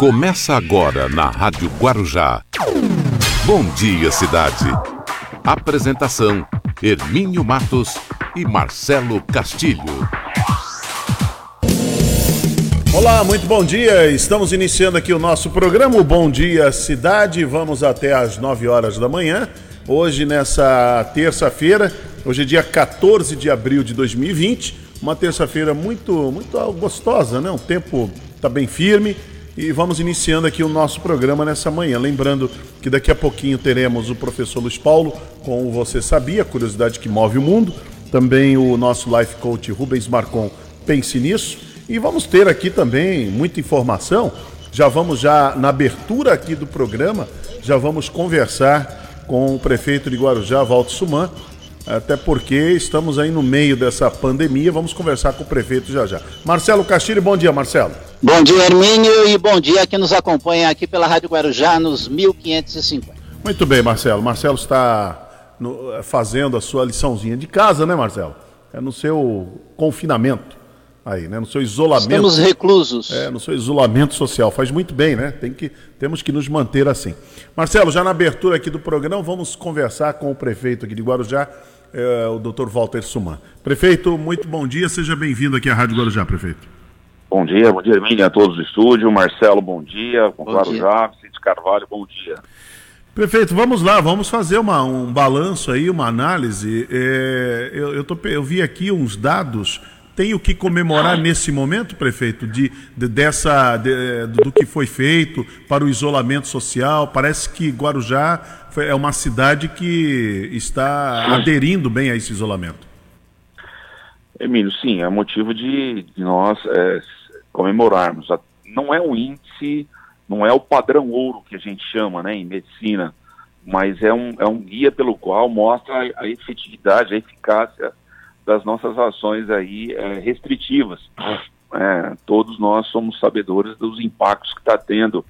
Começa agora na Rádio Guarujá. Bom dia, cidade. Apresentação: Hermínio Matos e Marcelo Castilho. Olá, muito bom dia. Estamos iniciando aqui o nosso programa o Bom Dia Cidade. Vamos até às 9 horas da manhã. Hoje, nessa terça-feira, hoje é dia 14 de abril de 2020, uma terça-feira muito, muito gostosa, né? O tempo está bem firme e vamos iniciando aqui o nosso programa nessa manhã. Lembrando que daqui a pouquinho teremos o professor Luiz Paulo com o Você Sabia, curiosidade que move o mundo. Também o nosso life coach Rubens Marcon, pense nisso. E vamos ter aqui também muita informação. Já vamos já na abertura aqui do programa, já vamos conversar com o prefeito de Guarujá, Walter Suman, até porque estamos aí no meio dessa pandemia. Vamos conversar com o prefeito já já. Marcelo Castilho, bom dia, Marcelo. Bom dia, Hermínio, e bom dia a quem nos acompanha aqui pela Rádio Guarujá nos 1550. Muito bem, Marcelo. Marcelo está no, fazendo a sua liçãozinha de casa, né, Marcelo? É no seu confinamento aí, né? No seu isolamento. Estamos reclusos. É, no seu isolamento social. Faz muito bem, né? Tem que, temos que nos manter assim. Marcelo, já na abertura aqui do programa, vamos conversar com o prefeito aqui de Guarujá, é, o doutor Walter Suman. Prefeito, muito bom dia, seja bem-vindo aqui à Rádio Guarujá, prefeito. Bom dia, bom dia, Hermínia, a todos do estúdio. Marcelo, bom dia. Com Guarujá, Cid Carvalho, bom dia. Prefeito, vamos lá, vamos fazer uma, um balanço aí, uma análise. É, eu, eu, tô, eu vi aqui uns dados tem o que comemorar nesse momento, prefeito, de, de dessa de, do que foi feito para o isolamento social? Parece que Guarujá é uma cidade que está aderindo bem a esse isolamento. Emílio, sim, é motivo de, de nós é, comemorarmos. Não é um índice, não é o padrão ouro que a gente chama né, em medicina, mas é um, é um guia pelo qual mostra a, efetividade, a eficácia das nossas ações aí é, restritivas. É, todos nós somos sabedores dos impactos que está tendo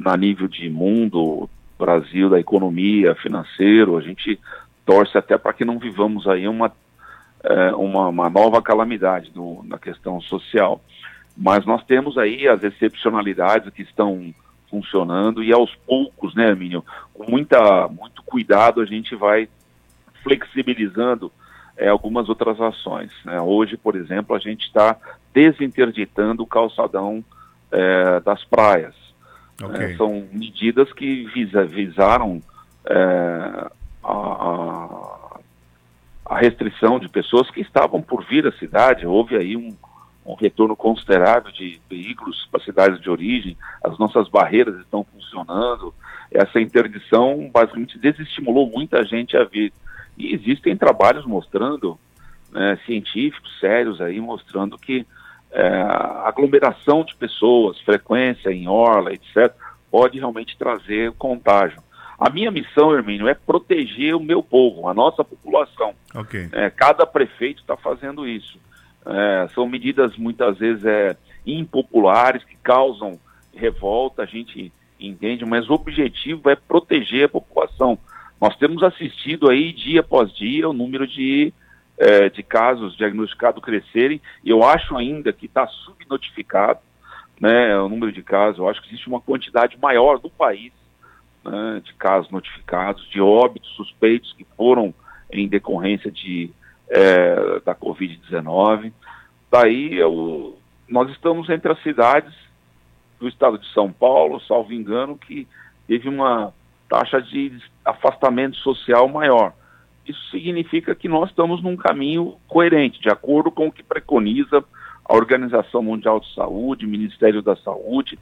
na nível de mundo, Brasil, da economia, financeiro. A gente torce até para que não vivamos aí uma, é, uma, uma, nova calamidade na questão social. Mas nós temos aí as excepcionalidades que estão funcionando e aos poucos, né, Minho, com muita, muito cuidado a gente vai flexibilizando é, algumas outras ações. Né? Hoje, por exemplo, a gente está desinterditando o calçadão é, das praias. Okay. É, são medidas que visa, visaram é, a, a, restrição de pessoas que estavam por vir à cidade. Houve aí um, um retorno considerável de veículos para cidades de origem, as nossas barreiras estão funcionando. Essa interdição basicamente desestimulou muita gente a vir. E existem trabalhos mostrando, né, científicos sérios aí, mostrando que é, aglomeração de pessoas, frequência em orla, etc., pode realmente trazer contágio. A minha missão, Hermínio, é proteger o meu povo, a nossa população. Okay. É, cada prefeito está fazendo isso. É, são medidas muitas vezes é, impopulares que causam revolta, a gente entende, mas o objetivo é proteger a população. Nós temos assistido aí dia após dia o número de, é, de casos diagnosticados crescerem, e eu acho ainda que está subnotificado né, o número de casos. Eu acho que existe uma quantidade maior no país né, de casos notificados, de óbitos suspeitos que foram em decorrência de, é, da Covid-19. Daí eu, nós estamos entre as cidades do estado de São Paulo, salvo engano, que teve uma taxa de afastamento social maior. Isso significa que nós estamos num caminho coerente, de acordo com o que preconiza a Organização Mundial de Saúde, Ministério da Saúde,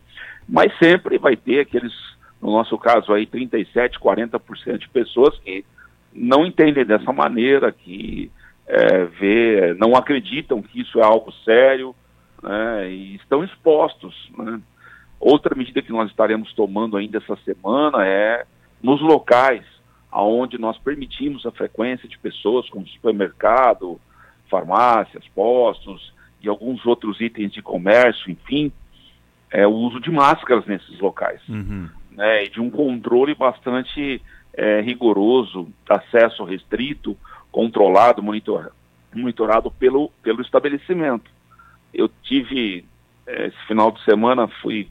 mas sempre vai ter aqueles, no nosso caso aí, 37, 40% de pessoas que não entendem dessa maneira, que é, vê, não acreditam que isso é algo sério né, e estão expostos. Né. Outra medida que nós estaremos tomando ainda essa semana é nos locais aonde nós permitimos a frequência de pessoas, como supermercado, farmácias, postos e alguns outros itens de comércio, enfim, é o uso de máscaras nesses locais. Uhum. Né, e de um controle bastante é, rigoroso, acesso restrito, controlado, monitor, monitorado pelo, pelo estabelecimento. Eu tive, é, esse final de semana, fui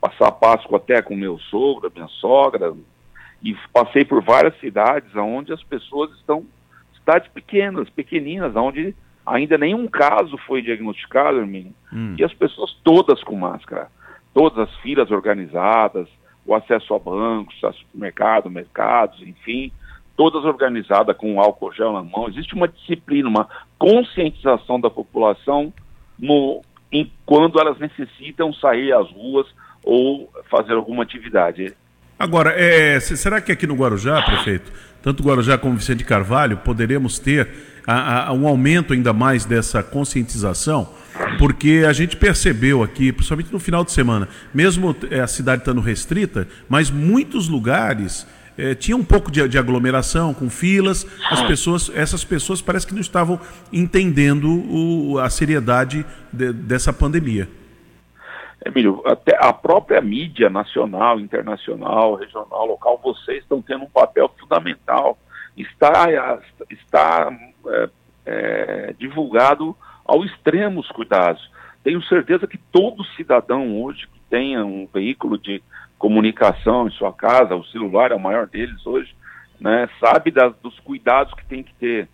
passar Páscoa até com meu sogro, minha sogra, e passei por várias cidades onde as pessoas estão, cidades pequenas, pequeninas, onde ainda nenhum caso foi diagnosticado, Hermínio, hum. e as pessoas todas com máscara, todas as filas organizadas, o acesso a bancos, a supermercado, mercados, enfim, todas organizadas com álcool gel na mão. Existe uma disciplina, uma conscientização da população no, em, quando elas necessitam sair às ruas ou fazer alguma atividade. Agora, é, será que aqui no Guarujá, prefeito, tanto Guarujá como Vicente Carvalho, poderemos ter a, a, um aumento ainda mais dessa conscientização? Porque a gente percebeu aqui, principalmente no final de semana, mesmo é, a cidade estando restrita, mas muitos lugares é, tinha um pouco de, de, aglomeração, com filas. As pessoas, essas pessoas parece que não estavam entendendo o, a seriedade de, dessa pandemia. Emílio, até a própria mídia nacional, internacional, regional, local, vocês estão tendo um papel fundamental. Está, está é, é, divulgado ao extremo os cuidados. Tenho certeza que todo cidadão hoje que tenha um veículo de comunicação em sua casa, o celular é o maior deles hoje, né, sabe dos cuidados que tem que ter.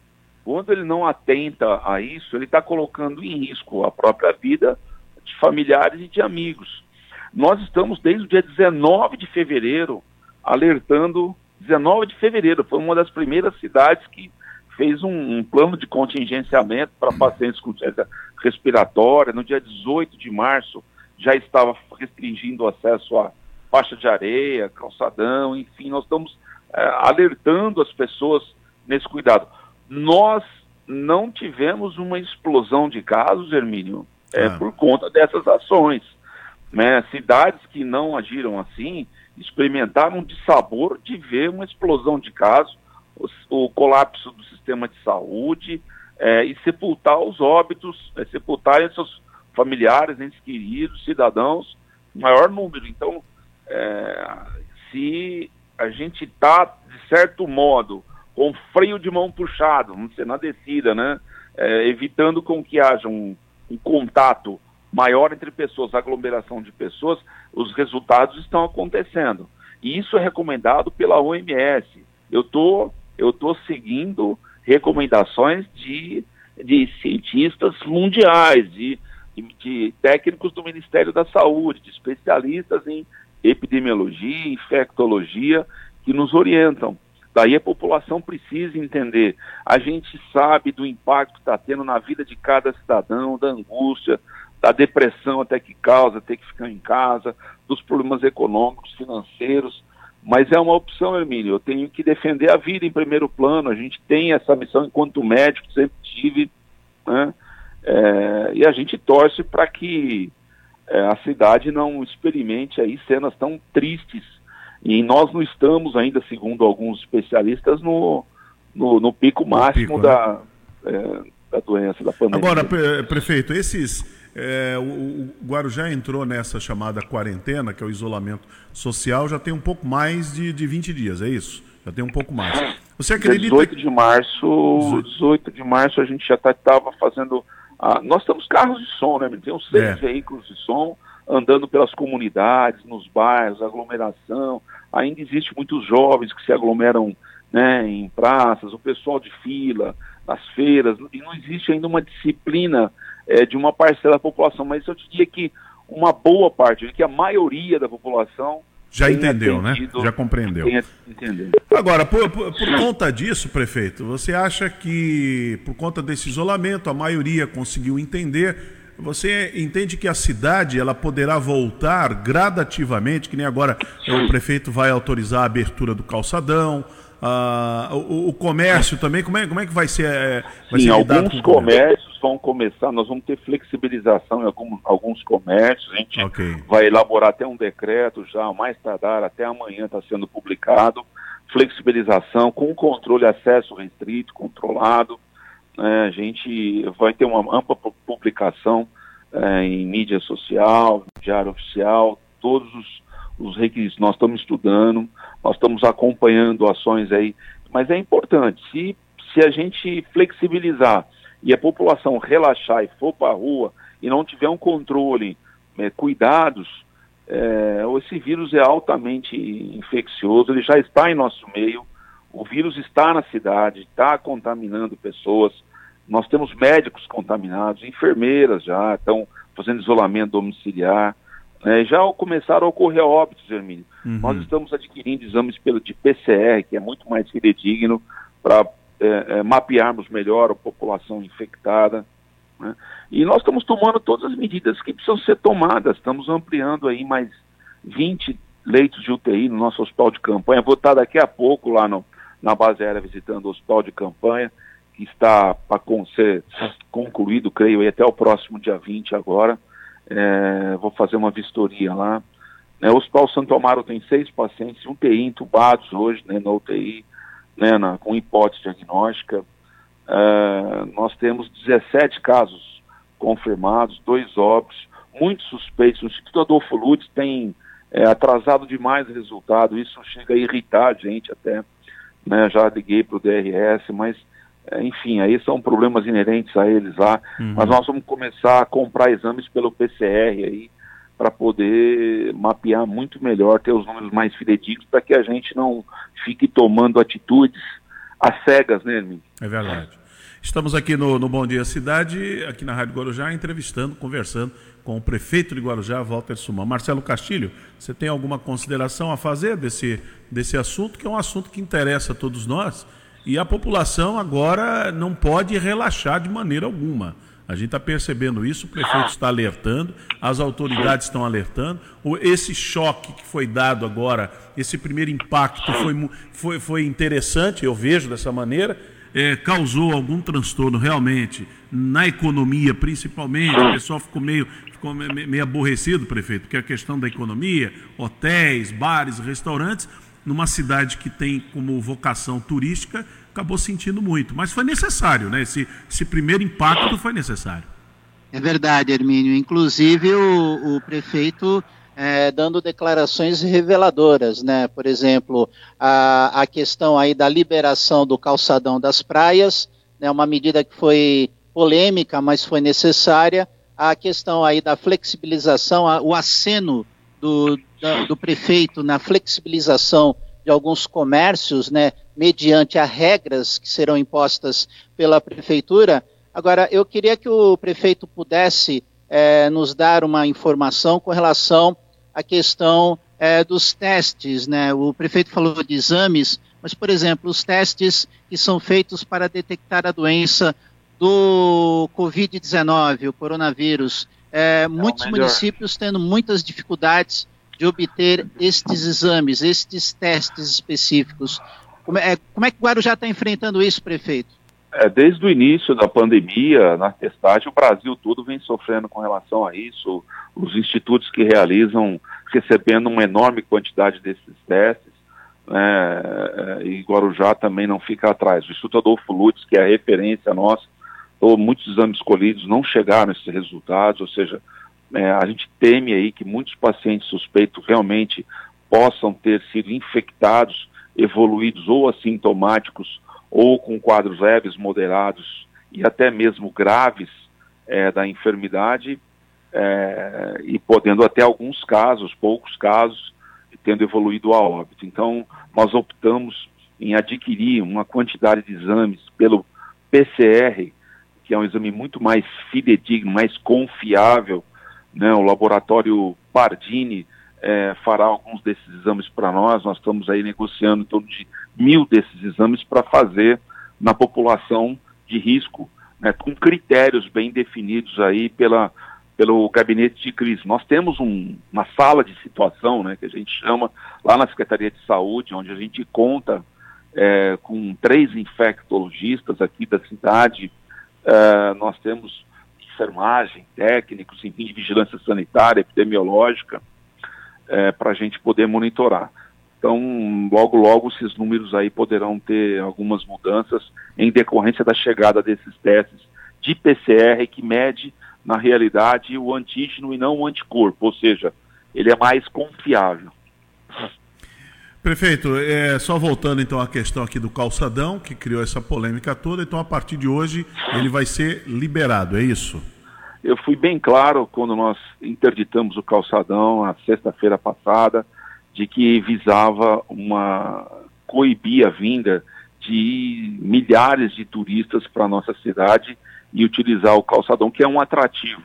Quando ele não atenta a isso, ele está colocando em risco a própria vida de familiares e de amigos. Nós estamos desde o dia 19 de fevereiro alertando. 19 de fevereiro foi uma das primeiras cidades que fez um, um plano de contingenciamento para pacientes com doença respiratória. No dia 18 de março já estava restringindo o acesso a faixa de areia, calçadão, enfim, nós estamos é, alertando as pessoas nesse cuidado. Nós não tivemos uma explosão de casos, Hermínio, é, ah. por conta dessas ações. Né? Cidades que não agiram assim experimentaram de sabor de ver uma explosão de casos, o, o colapso do sistema de saúde é, e sepultar os óbitos, é, sepultarem seus familiares, entes queridos, cidadãos, maior número. Então, é, se a gente está, de certo modo, com freio de mão puxado, vamos dizer, na descida, né? É, evitando com que haja um, um contato maior entre pessoas, aglomeração de pessoas, os resultados estão acontecendo. E isso é recomendado pela OMS. Eu tô, eu tô seguindo recomendações de, de cientistas mundiais, de, de, de técnicos do Ministério da Saúde, de especialistas em epidemiologia, infectologia, que nos orientam. Daí a população precisa entender. A gente sabe do impacto que está tendo na vida de cada cidadão, da angústia, da depressão até que causa ter que ficar em casa, dos problemas econômicos, financeiros. Mas é uma opção, Hermínio. Eu tenho que defender a vida em primeiro plano. A gente tem essa missão enquanto médico, sempre tive. Né? É, e a gente torce para que é, a cidade não experimente aí cenas tão tristes. E nós não estamos ainda, segundo alguns especialistas, no, no, no pico máximo pico, da, né? é, da doença, da pandemia. Agora, prefeito, esses. É, o, Guarujá entrou nessa chamada quarentena, que é o isolamento social, já tem um pouco mais de, de 20 dias, é isso? Já tem um pouco mais. Você acredita? 18 de março, 18 de março a gente já estava tá, fazendo ah, nós temos carros de som, né? Temos seis é. veículos de som andando pelas comunidades, nos bairros, aglomeração. Ainda existe muitos jovens que se aglomeram né, em praças, o pessoal de fila, nas feiras, e não existe ainda uma disciplina é, de uma parcela da população. Mas eu diria que uma boa parte, que a maioria da população já entendeu, né? Já compreendeu. Agora, por, por, por, conta disso, prefeito, você acha que, por conta desse isolamento, a maioria conseguiu entender? Você entende que a cidade ela poderá voltar gradativamente, que nem agora o prefeito vai autorizar a abertura do calçadão, Uh, o, o, comércio também, como é, como é que vai ser? É, vai Sim, ser alguns comércios vão começar, nós vamos ter flexibilização em algum, alguns comércios, a gente okay. vai elaborar até um decreto já, mais tardar, até amanhã está sendo publicado, flexibilização com controle acesso restrito, controlado, né, a gente vai ter uma ampla publicação é, em mídia social, diário oficial, todos os os requisitos. Nós estamos estudando, nós estamos acompanhando ações aí, mas é importante, se, se a gente flexibilizar e a população relaxar e for para a rua e não tiver um controle, é, cuidados, é, esse vírus é altamente infeccioso, ele já está em nosso meio, o vírus está na cidade, está contaminando pessoas. Nós temos médicos contaminados, enfermeiras já estão fazendo isolamento domiciliar. Né? Já começaram a ocorrer óbitos, Hermínio. Uhum. Nós estamos adquirindo exames pelo, de PCR, que é muito mais fidedigno, para é, é, mapearmos melhor a população infectada. Né? E nós estamos tomando todas as medidas que precisam ser tomadas. Estamos ampliando aí mais 20 leitos de UTI no nosso hospital de campanha. Vou estar daqui a pouco lá no, na base aérea visitando o hospital de campanha, que está para ser concluído, creio, até o próximo dia 20 agora. É, vou fazer uma vistoria lá. É, o Hospital Santo Amaro tem seis pacientes, um TI entubados hoje, né, na UTI, né, na, com hipótese diagnóstica. Uh, nós temos 17 casos confirmados, dois óbitos, muitos suspeitos. O Instituto Adolfo Lutz tem é, atrasado demais o resultado, isso chega a irritar a gente até. Né? Já liguei para o DRS, mas é, enfim, aí são problemas inerentes a eles lá. Uhum. Mas nós vamos começar a comprar exames pelo PCR aí, para poder mapear muito melhor, ter os números mais fidedignos, para que a gente não fique tomando atitudes às cegas, né, Hermínio? É verdade. Estamos aqui no, no Bom Dia Cidade, aqui na Rádio Guarujá, entrevistando, conversando com o prefeito de Guarujá, Walter Suma. Marcelo Castilho, você tem alguma consideração a fazer desse, desse assunto, que é um assunto que interessa a todos nós, e a população agora não pode relaxar de maneira alguma. A gente está percebendo isso, o prefeito está alertando, as autoridades estão alertando. Esse choque que foi dado agora, esse primeiro impacto foi, foi, foi interessante, eu vejo dessa maneira, é, causou algum transtorno realmente na economia, principalmente. O pessoal ficou meio, ficou meio aborrecido, prefeito, porque a questão da economia, hotéis, bares, restaurantes, numa cidade que tem como vocação turística, acabou sentindo muito. Mas foi necessário, né? Esse, esse primeiro impacto foi necessário. É verdade, Hermínio. Inclusive, o, o prefeito é, dando declarações reveladoras, né? Por exemplo, a, a questão aí da liberação do calçadão das praias, né? Uma medida que foi polêmica, mas foi necessária. A questão aí da flexibilização, a, o aceno do, da, do prefeito na flexibilização de alguns comércios, né? Mediante as regras que serão impostas pela prefeitura. Agora, eu queria que o prefeito pudesse é, nos dar uma informação com relação a questão é, dos testes, né? O prefeito falou de exames, mas, por exemplo, os testes que são feitos para detectar a doença do Covid-19, o coronavírus, é, muitos melhor. municípios tendo muitas dificuldades de obter estes exames, estes testes específicos. Como é, como é que o Guarujá está enfrentando isso, prefeito? É, desde o início da pandemia, na testagem, o Brasil todo vem sofrendo com relação a isso. Os institutos que realizam, recebendo uma enorme quantidade desses testes, né, é, e Guarujá também não fica atrás. O Instituto Adolfo Lutz, que é a referência nossa, ou muitos exames escolhidos não chegaram a esses resultados, ou seja, é, a gente teme aí que muitos pacientes suspeitos realmente possam ter sido infectados, evoluídos ou assintomáticos ou com quadros leves, moderados e até mesmo graves é, da enfermidade, é, e podendo até alguns casos, poucos casos, tendo evoluído a óbito. Então, nós optamos em adquirir uma quantidade de exames pelo PCR, que é um exame muito mais fidedigno, mais confiável. Né? O laboratório Pardini é, fará alguns desses exames para nós. Nós estamos aí negociando em torno de mil desses exames para fazer na população de risco, né, com critérios bem definidos aí pela, pelo gabinete de crise. Nós temos um, uma sala de situação, né, que a gente chama lá na Secretaria de Saúde, onde a gente conta é, com três infectologistas aqui da cidade. É, nós temos enfermagem, técnicos, enfim, de vigilância sanitária, epidemiológica, é, para a gente poder monitorar. Então, logo, logo, esses números aí poderão ter algumas mudanças em decorrência da chegada desses testes de PCR que mede, na realidade, o antígeno e não o anticorpo, ou seja, ele é mais confiável. Prefeito, é, só voltando então à questão aqui do calçadão, que criou essa polêmica toda, então a partir de hoje ele vai ser liberado, é isso? Eu fui bem claro quando nós interditamos o calçadão na sexta-feira passada, de que visava uma coibir a vinda de milhares de turistas para a nossa cidade e utilizar o calçadão, que é um atrativo.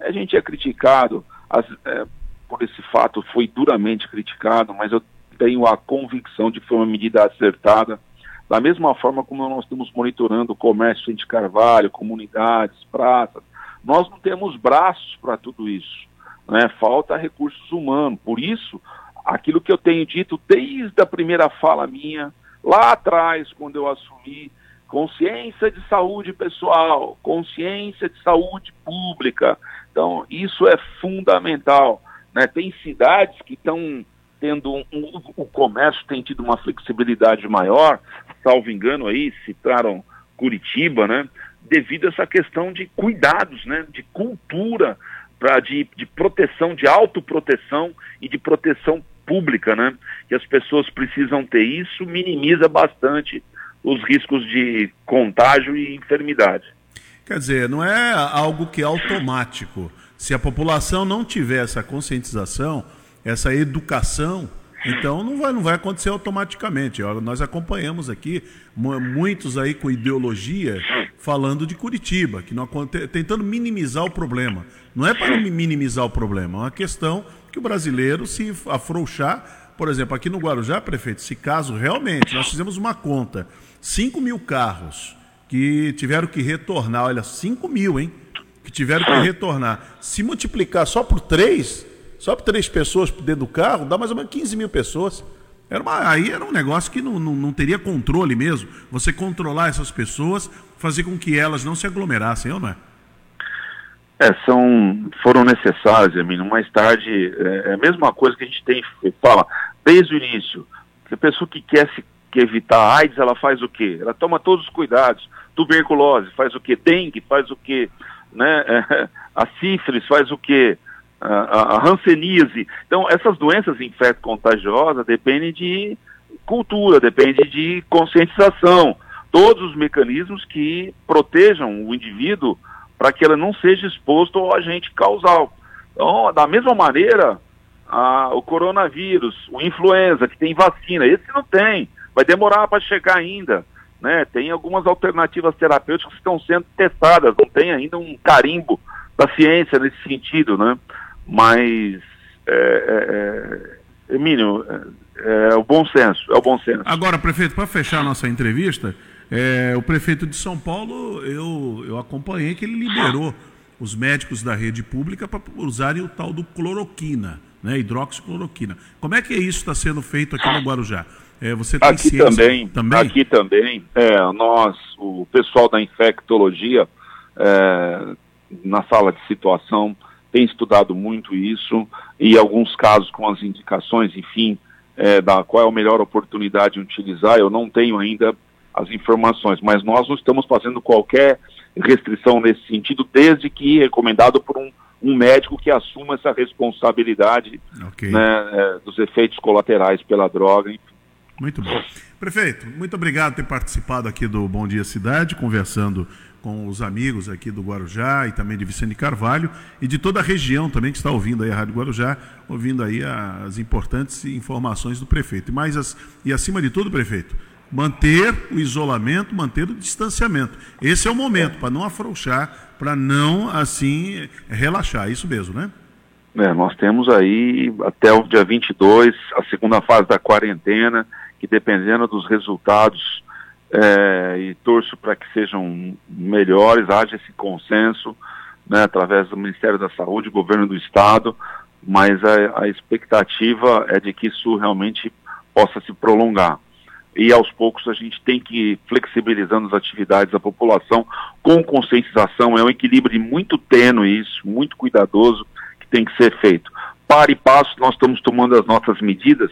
A gente é criticado, as, é, por esse fato foi duramente criticado, mas eu tenho a convicção de que foi uma medida acertada, da mesma forma como nós estamos monitorando o comércio de Carvalho, comunidades, praças, nós não temos braços para tudo isso, né? falta recursos humanos, por isso, aquilo que eu tenho dito desde a primeira fala minha, lá atrás, quando eu assumi, consciência de saúde pessoal, consciência de saúde pública, então isso é fundamental, né? tem cidades que estão tendo um, um, o comércio tem tido uma flexibilidade maior, salvo engano aí, citaram Curitiba, né? Devido a essa questão de cuidados, né? De cultura, pra, de, de proteção, de autoproteção e de proteção pública, né? Que as pessoas precisam ter. Isso minimiza bastante os riscos de contágio e enfermidade. Quer dizer, não é algo que é automático. Se a população não tiver essa conscientização, essa educação, então não vai, não vai acontecer automaticamente. Nós acompanhamos aqui muitos aí com ideologia falando de Curitiba, que não, tentando minimizar o problema. Não é para minimizar o problema, é uma questão que o brasileiro se afrouxar. Por exemplo, aqui no Guarujá, prefeito, se caso realmente nós fizemos uma conta, 5 mil carros que tiveram que retornar, olha, 5 mil, hein? Que tiveram que retornar. Se multiplicar só por três, só por três pessoas dentro do carro, dá mais ou menos 15 mil pessoas. Era uma, aí era um negócio que não, não, não, teria controle mesmo. Você controlar essas pessoas, fazer com que elas não se aglomerassem, ou não é? É, são, foram necessárias, Emílio. Mais tarde, é, é a mesma coisa que a gente tem, fala, desde o início. Que a pessoa que quer se que evitar a AIDS, ela faz o quê? Ela toma todos os cuidados. Tuberculose faz o quê? Dengue faz o quê? Né? É, a sífilis faz o quê? A, hanseníase. Então, essas doenças infecto-contagiosas dependem de cultura, depende de conscientização, todos os mecanismos que protejam o indivíduo para que ele não seja exposto ao agente causal. Então, da mesma maneira, a, o coronavírus, o influenza, que tem vacina, esse não tem, vai demorar para chegar ainda. Né? Tem algumas alternativas terapêuticas que estão sendo testadas, não tem ainda um carimbo da ciência nesse sentido, né? Mas, é, é, é, Emílio, é, é, o bom senso, é o bom senso. Agora, prefeito, para fechar a nossa entrevista, é, o prefeito de São Paulo, eu, eu acompanhei que ele liberou os médicos da rede pública para usarem o tal do cloroquina, né, hidroxicloroquina. Como é que isso está sendo feito aqui no Guarujá? É, você tem aqui também, também, aqui também, é, nós, o pessoal da infectologia, é, na sala de situação, tem estudado muito isso e alguns casos com as indicações, enfim, é, da qual é a melhor oportunidade de utilizar, eu não tenho ainda as informações, mas nós não estamos fazendo qualquer restrição nesse sentido, desde que recomendado por um, um médico que assuma essa responsabilidade okay. né, é, dos efeitos colaterais pela droga. Enfim. Muito bom. Prefeito, muito obrigado por ter participado aqui do Bom Dia Cidade, conversando com os amigos aqui do Guarujá e também de Vicente Carvalho e de toda a região também que está ouvindo aí a Rádio Guarujá, ouvindo aí as importantes informações do prefeito. Mais as, e acima de tudo, prefeito, manter o isolamento, manter o distanciamento. Esse é o momento para não afrouxar, para não assim relaxar, isso mesmo, né? É, nós temos aí até o dia 22 a segunda fase da quarentena, que dependendo dos resultados é, e torço para que sejam melhores, haja esse consenso né, através do Ministério da Saúde, governo do Estado, mas a, a expectativa é de que isso realmente possa se prolongar. E aos poucos a gente tem que ir flexibilizando as atividades da população com conscientização, é um equilíbrio muito tênue isso, muito cuidadoso que tem que ser feito. Para e passo, nós estamos tomando as nossas medidas,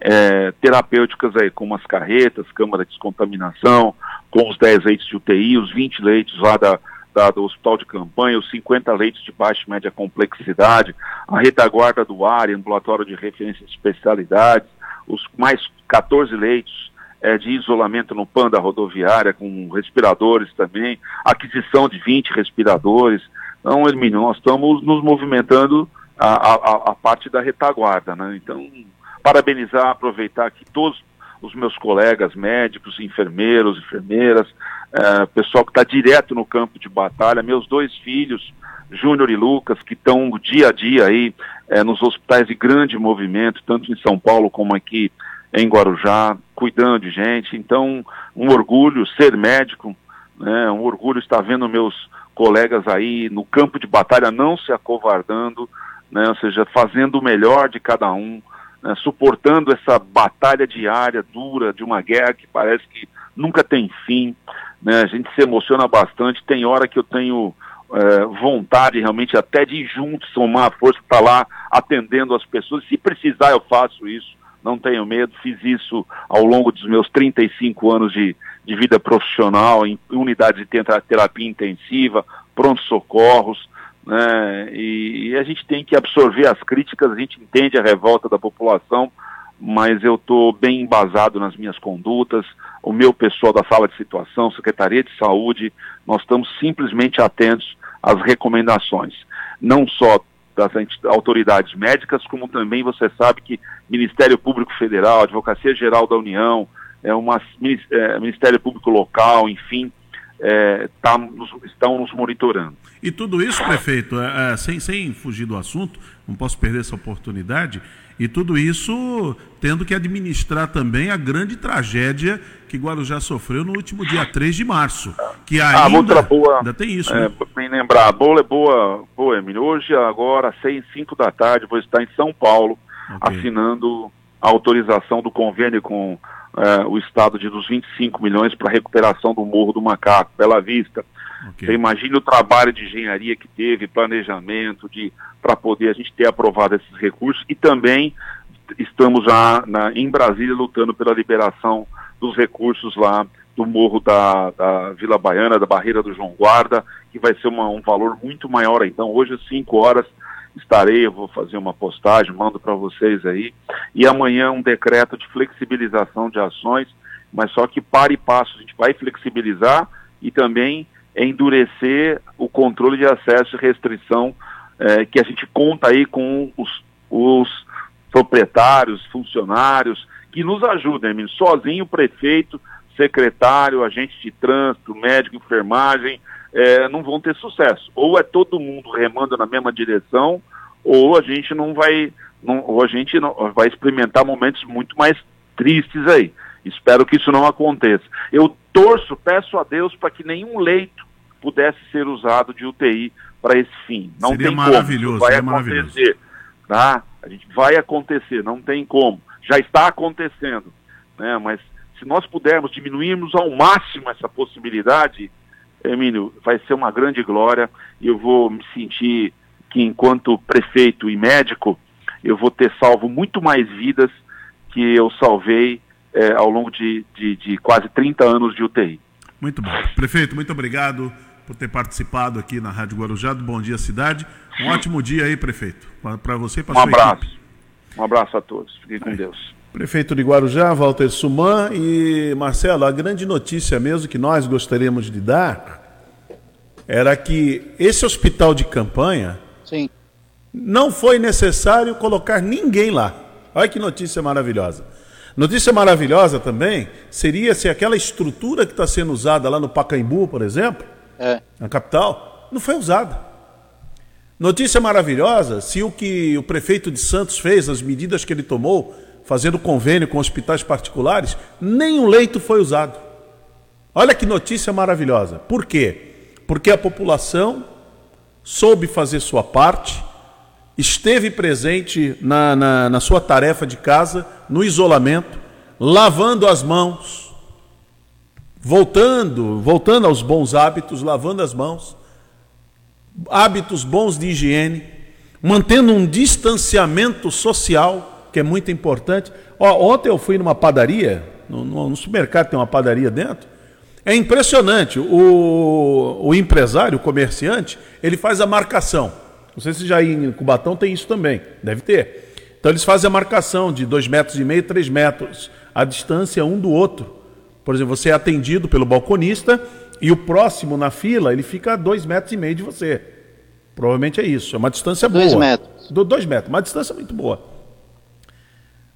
é, terapêuticas aí, como as carretas, câmara de descontaminação, com os 10 leitos de UTI, os 20 leitos lá da, da, do hospital de campanha, os 50 leitos de baixa e média complexidade, a retaguarda do ar, ambulatório de referência de especialidades, os mais 14 leitos é, de isolamento no PAN da rodoviária, com respiradores também, aquisição de 20 respiradores. Então, Hermínio, nós estamos nos movimentando a, a, a parte da retaguarda, né? Então, parabenizar, aproveitar que todos os meus colegas médicos, enfermeiros, enfermeiras, é, pessoal que está direto no campo de batalha, meus dois filhos, Júnior e Lucas, que estão dia a dia aí é, nos hospitais de grande movimento, tanto em São Paulo como aqui em Guarujá, cuidando de gente. Então, um orgulho ser médico, né, um orgulho estar vendo meus colegas aí no campo de batalha não se acovardando, né, ou seja, fazendo o melhor de cada um, né, suportando essa batalha diária, dura, de uma guerra que parece que nunca tem fim. Né, a gente se emociona bastante, tem hora que eu tenho é, vontade realmente até de ir junto, somar a força para lá atendendo as pessoas. Se precisar, eu faço isso, não tenho medo. Fiz isso ao longo dos meus 35 anos de, de vida profissional, em unidades de terapia intensiva, pronto-socorros. Né? E, e, a gente tem que absorver as críticas, a gente entende a revolta da população, mas eu estou bem embasado nas minhas condutas, o meu pessoal da sala de situação, Secretaria de Saúde, nós estamos simplesmente atentos às recomendações, não só das autoridades médicas, como também você sabe que Ministério Público Federal, Advocacia Geral da União, é uma, é, Ministério Público Local, enfim, é, tá, nos, estão nos monitorando. E tudo isso, prefeito, é, é, sem, sem fugir do assunto, não posso perder essa oportunidade, e tudo isso tendo que administrar também a grande tragédia que Guarujá sofreu no último dia 3 de março. Que ainda, a outra boa, ainda tem isso. É, né? Bem lembrar, a bola é boa, boa, Emílio. Hoje, agora, às 6, 5 da tarde, vou estar em São Paulo okay. assinando a autorização do convênio com é, o Estado de dos 25 milhões para a recuperação do Morro do Macaco, Bela Vista. Okay. Você imagina o trabalho de engenharia que teve, planejamento, de para poder a gente ter aprovado esses recursos e também estamos já na, em Brasília lutando pela liberação dos recursos lá do morro da, da, Vila Baiana, da Barreira do João Guarda, que vai ser uma, um valor muito maior. Então, hoje às 5 horas estarei, eu vou fazer uma postagem, mando para vocês aí. E amanhã um decreto de flexibilização de ações, mas só que para e passo, a gente vai flexibilizar e também endurecer o controle de acesso e restrição é, que a gente conta aí com os, os proprietários, funcionários, que nos ajudem, sozinho o prefeito, secretário, agente de trânsito, médico, enfermagem, é, não vão ter sucesso. Ou é todo mundo remando na mesma direção, ou a gente não vai, não, ou a gente não, vai experimentar momentos muito mais tristes aí. Espero que isso não aconteça. Eu torço, peço a Deus para que nenhum leito pudesse ser usado de UTI para esse fim. Não seria tem maravilhoso, como. Vai acontecer, tá? A gente vai acontecer, não tem como. Já está acontecendo, né? Mas se nós pudermos diminuirmos ao máximo essa possibilidade, Emílio, vai ser uma grande glória e eu vou me sentir que enquanto prefeito e médico, eu vou ter salvo muito mais vidas que eu salvei é, ao longo de, de, de quase 30 anos de UTI. Muito bom. Prefeito, muito obrigado por ter participado aqui na Rádio Guarujá do Bom Dia Cidade. Um ótimo dia aí, prefeito, para você e para um sua abraço. Equipe. Um abraço a todos. Fiquem com Deus. Prefeito de Guarujá, Walter Suman e Marcelo, a grande notícia mesmo que nós gostaríamos de dar era que esse hospital de campanha Sim. não foi necessário colocar ninguém lá. Olha que notícia maravilhosa. Notícia maravilhosa também seria se aquela estrutura que está sendo usada lá no Pacaembu, por exemplo, é. na capital, não foi usada. Notícia maravilhosa se o que o prefeito de Santos fez, as medidas que ele tomou, fazendo convênio com hospitais particulares, nenhum leito foi usado. Olha que notícia maravilhosa. Por quê? Porque a população soube fazer sua parte, esteve presente na, na, na sua tarefa de casa, no isolamento, lavando as mãos, voltando, voltando aos bons hábitos, lavando as mãos, hábitos bons de higiene, mantendo um distanciamento social, que é muito importante. Ó, ontem eu fui numa padaria, no, no, supermercado tem uma padaria dentro. É impressionante. O, o empresário, o comerciante, ele faz a marcação. Não sei se já em Cubatão tem isso também. Deve ter. Então eles fazem a marcação de dois metros e meio, três metros a distância um do outro. Por exemplo, você é atendido pelo balconista e o próximo na fila, ele fica a dois metros e meio de você. Provavelmente é isso. É uma distância boa. Dois metros. Do, dois metros, uma distância muito boa.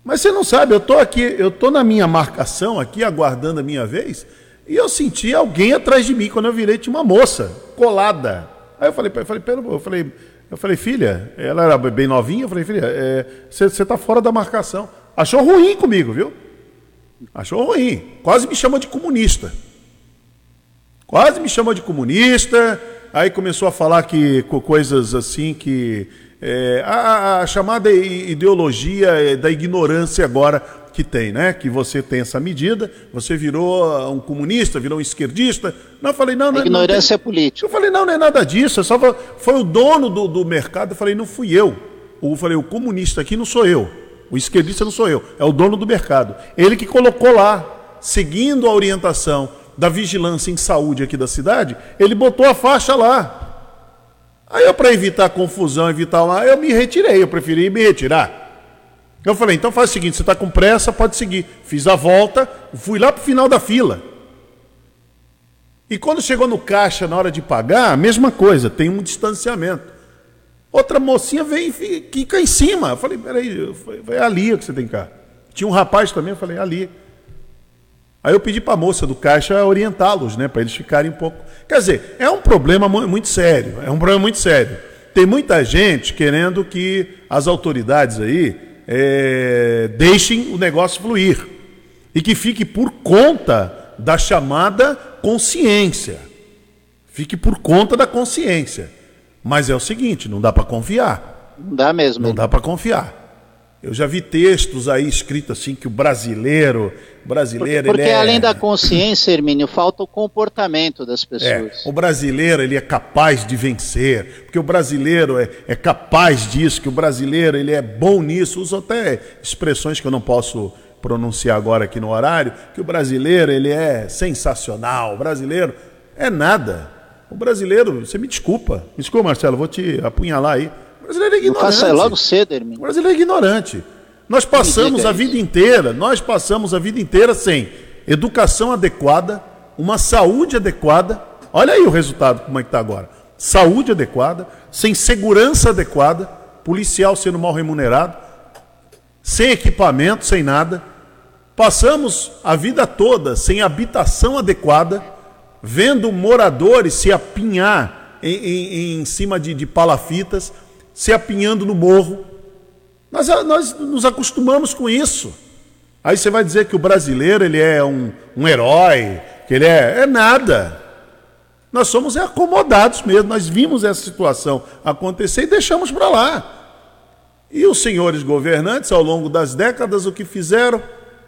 Mas você não sabe, eu tô aqui, eu tô na minha marcação aqui, aguardando a minha vez, e eu senti alguém atrás de mim. Quando eu virei, tinha uma moça colada. Aí eu falei, eu falei, pera, eu falei, eu falei, filha, ela era bem novinha, eu falei, filha, é, você está fora da marcação. Achou ruim comigo, viu? Achou ruim. Quase me chamou de comunista. Quase me chamou de comunista. Aí começou a falar que coisas assim que é, a, a, chamada ideologia é da ignorância agora que tem, né? Que você tem essa medida, você virou um comunista, virou um esquerdista. Não, eu falei, não, não. A ignorância não, não, política. Eu falei, não, não é nada disso, é só foi o dono do, do mercado. Eu falei, não fui eu. Eu falei, o comunista aqui não sou eu. O esquerdista não sou eu, é o dono do mercado. Ele que colocou lá, seguindo a orientação da vigilância em saúde aqui da cidade, ele botou a faixa lá. Aí eu, para evitar confusão, evitar lá, eu me retirei, eu preferi me retirar. Eu falei, então faz o seguinte, você está com pressa, pode seguir. Fiz a volta, fui lá para o final da fila. E quando chegou no caixa, na hora de pagar, a mesma coisa, tem um distanciamento. Outra mocinha vem e fica em cima. Eu falei, peraí, é ali que você tem cá. Tinha um rapaz também, eu falei, ali. Aí eu pedi para a moça do caixa orientá-los, né, para eles ficarem um pouco. Quer dizer, é um problema muito sério, é um problema muito sério. Tem muita gente querendo que as autoridades aí é, deixem o negócio fluir e que fique por conta da chamada consciência. Fique por conta da consciência. Mas é o seguinte, não dá para confiar. Não dá mesmo. Não dá para confiar. Eu já vi textos aí escritos assim que o brasileiro, brasileiro porque, porque é... além da consciência, Hermínio, falta o comportamento das pessoas. É, o brasileiro ele é capaz de vencer, porque o brasileiro é, é capaz disso, que o brasileiro ele é bom nisso. Uso até expressões que eu não posso pronunciar agora aqui no horário, que o brasileiro ele é sensacional, o brasileiro é nada. O brasileiro, você me desculpa. Me desculpa, Marcelo, vou te apunhalar aí. O brasileiro é ignorante. Não faça logo cedo, Hermínio. O brasileiro é ignorante. Nós passamos a vida inteira, nós passamos a vida inteira sem educação adequada, uma saúde adequada. Olha aí o resultado, como é que está agora. Saúde adequada, sem segurança adequada, policial sendo mal remunerado, sem equipamento, sem nada. Passamos a vida toda sem habitação adequada vendo moradores se apinhar em, em, em cima de, de, palafitas, se apinhando no morro. Nós, nós nos acostumamos com isso. Aí você vai dizer que o brasileiro ele é um, um herói, que ele é. É nada. Nós somos acomodados mesmo. Nós vimos essa situação acontecer e deixamos para lá. E os senhores governantes, ao longo das décadas, o que fizeram?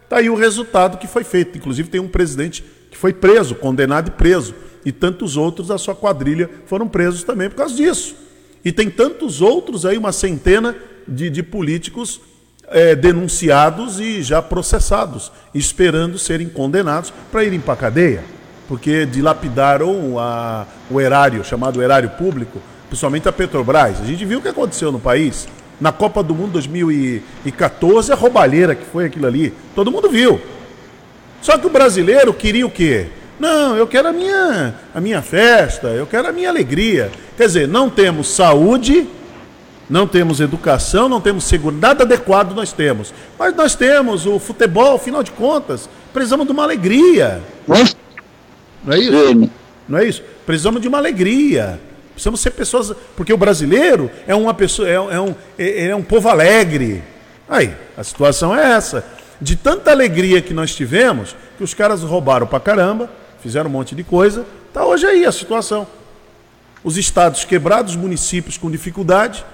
Está aí o resultado que foi feito. Inclusive, tem um presidente que foi preso, condenado e preso. E tantos outros da sua quadrilha foram presos também por causa disso. E tem tantos outros aí, uma centena de, de políticos é, denunciados e já processados, esperando serem condenados para irem para a cadeia, porque dilapidaram a, o erário, chamado erário público, principalmente a Petrobras. A gente viu o que aconteceu no país. Na Copa do Mundo 2014, a roubalheira que foi aquilo ali. Todo mundo viu. Só que o brasileiro queria o quê? Não, eu quero a minha, a minha festa, eu quero a minha alegria. Quer dizer, não temos saúde, não temos educação, não temos segurança, nada adequado nós temos. Mas nós temos o futebol, afinal de contas, precisamos de uma alegria. Não é isso? Não é isso? Precisamos de uma alegria. Precisamos ser pessoas. Porque o brasileiro é uma pessoa, é, é um, é, é um povo alegre. Aí, a situação é essa de tanta alegria que nós tivemos, que os caras roubaram pra caramba, fizeram um monte de coisa. Tá hoje aí a situação. Os estados quebrados, os municípios com dificuldade,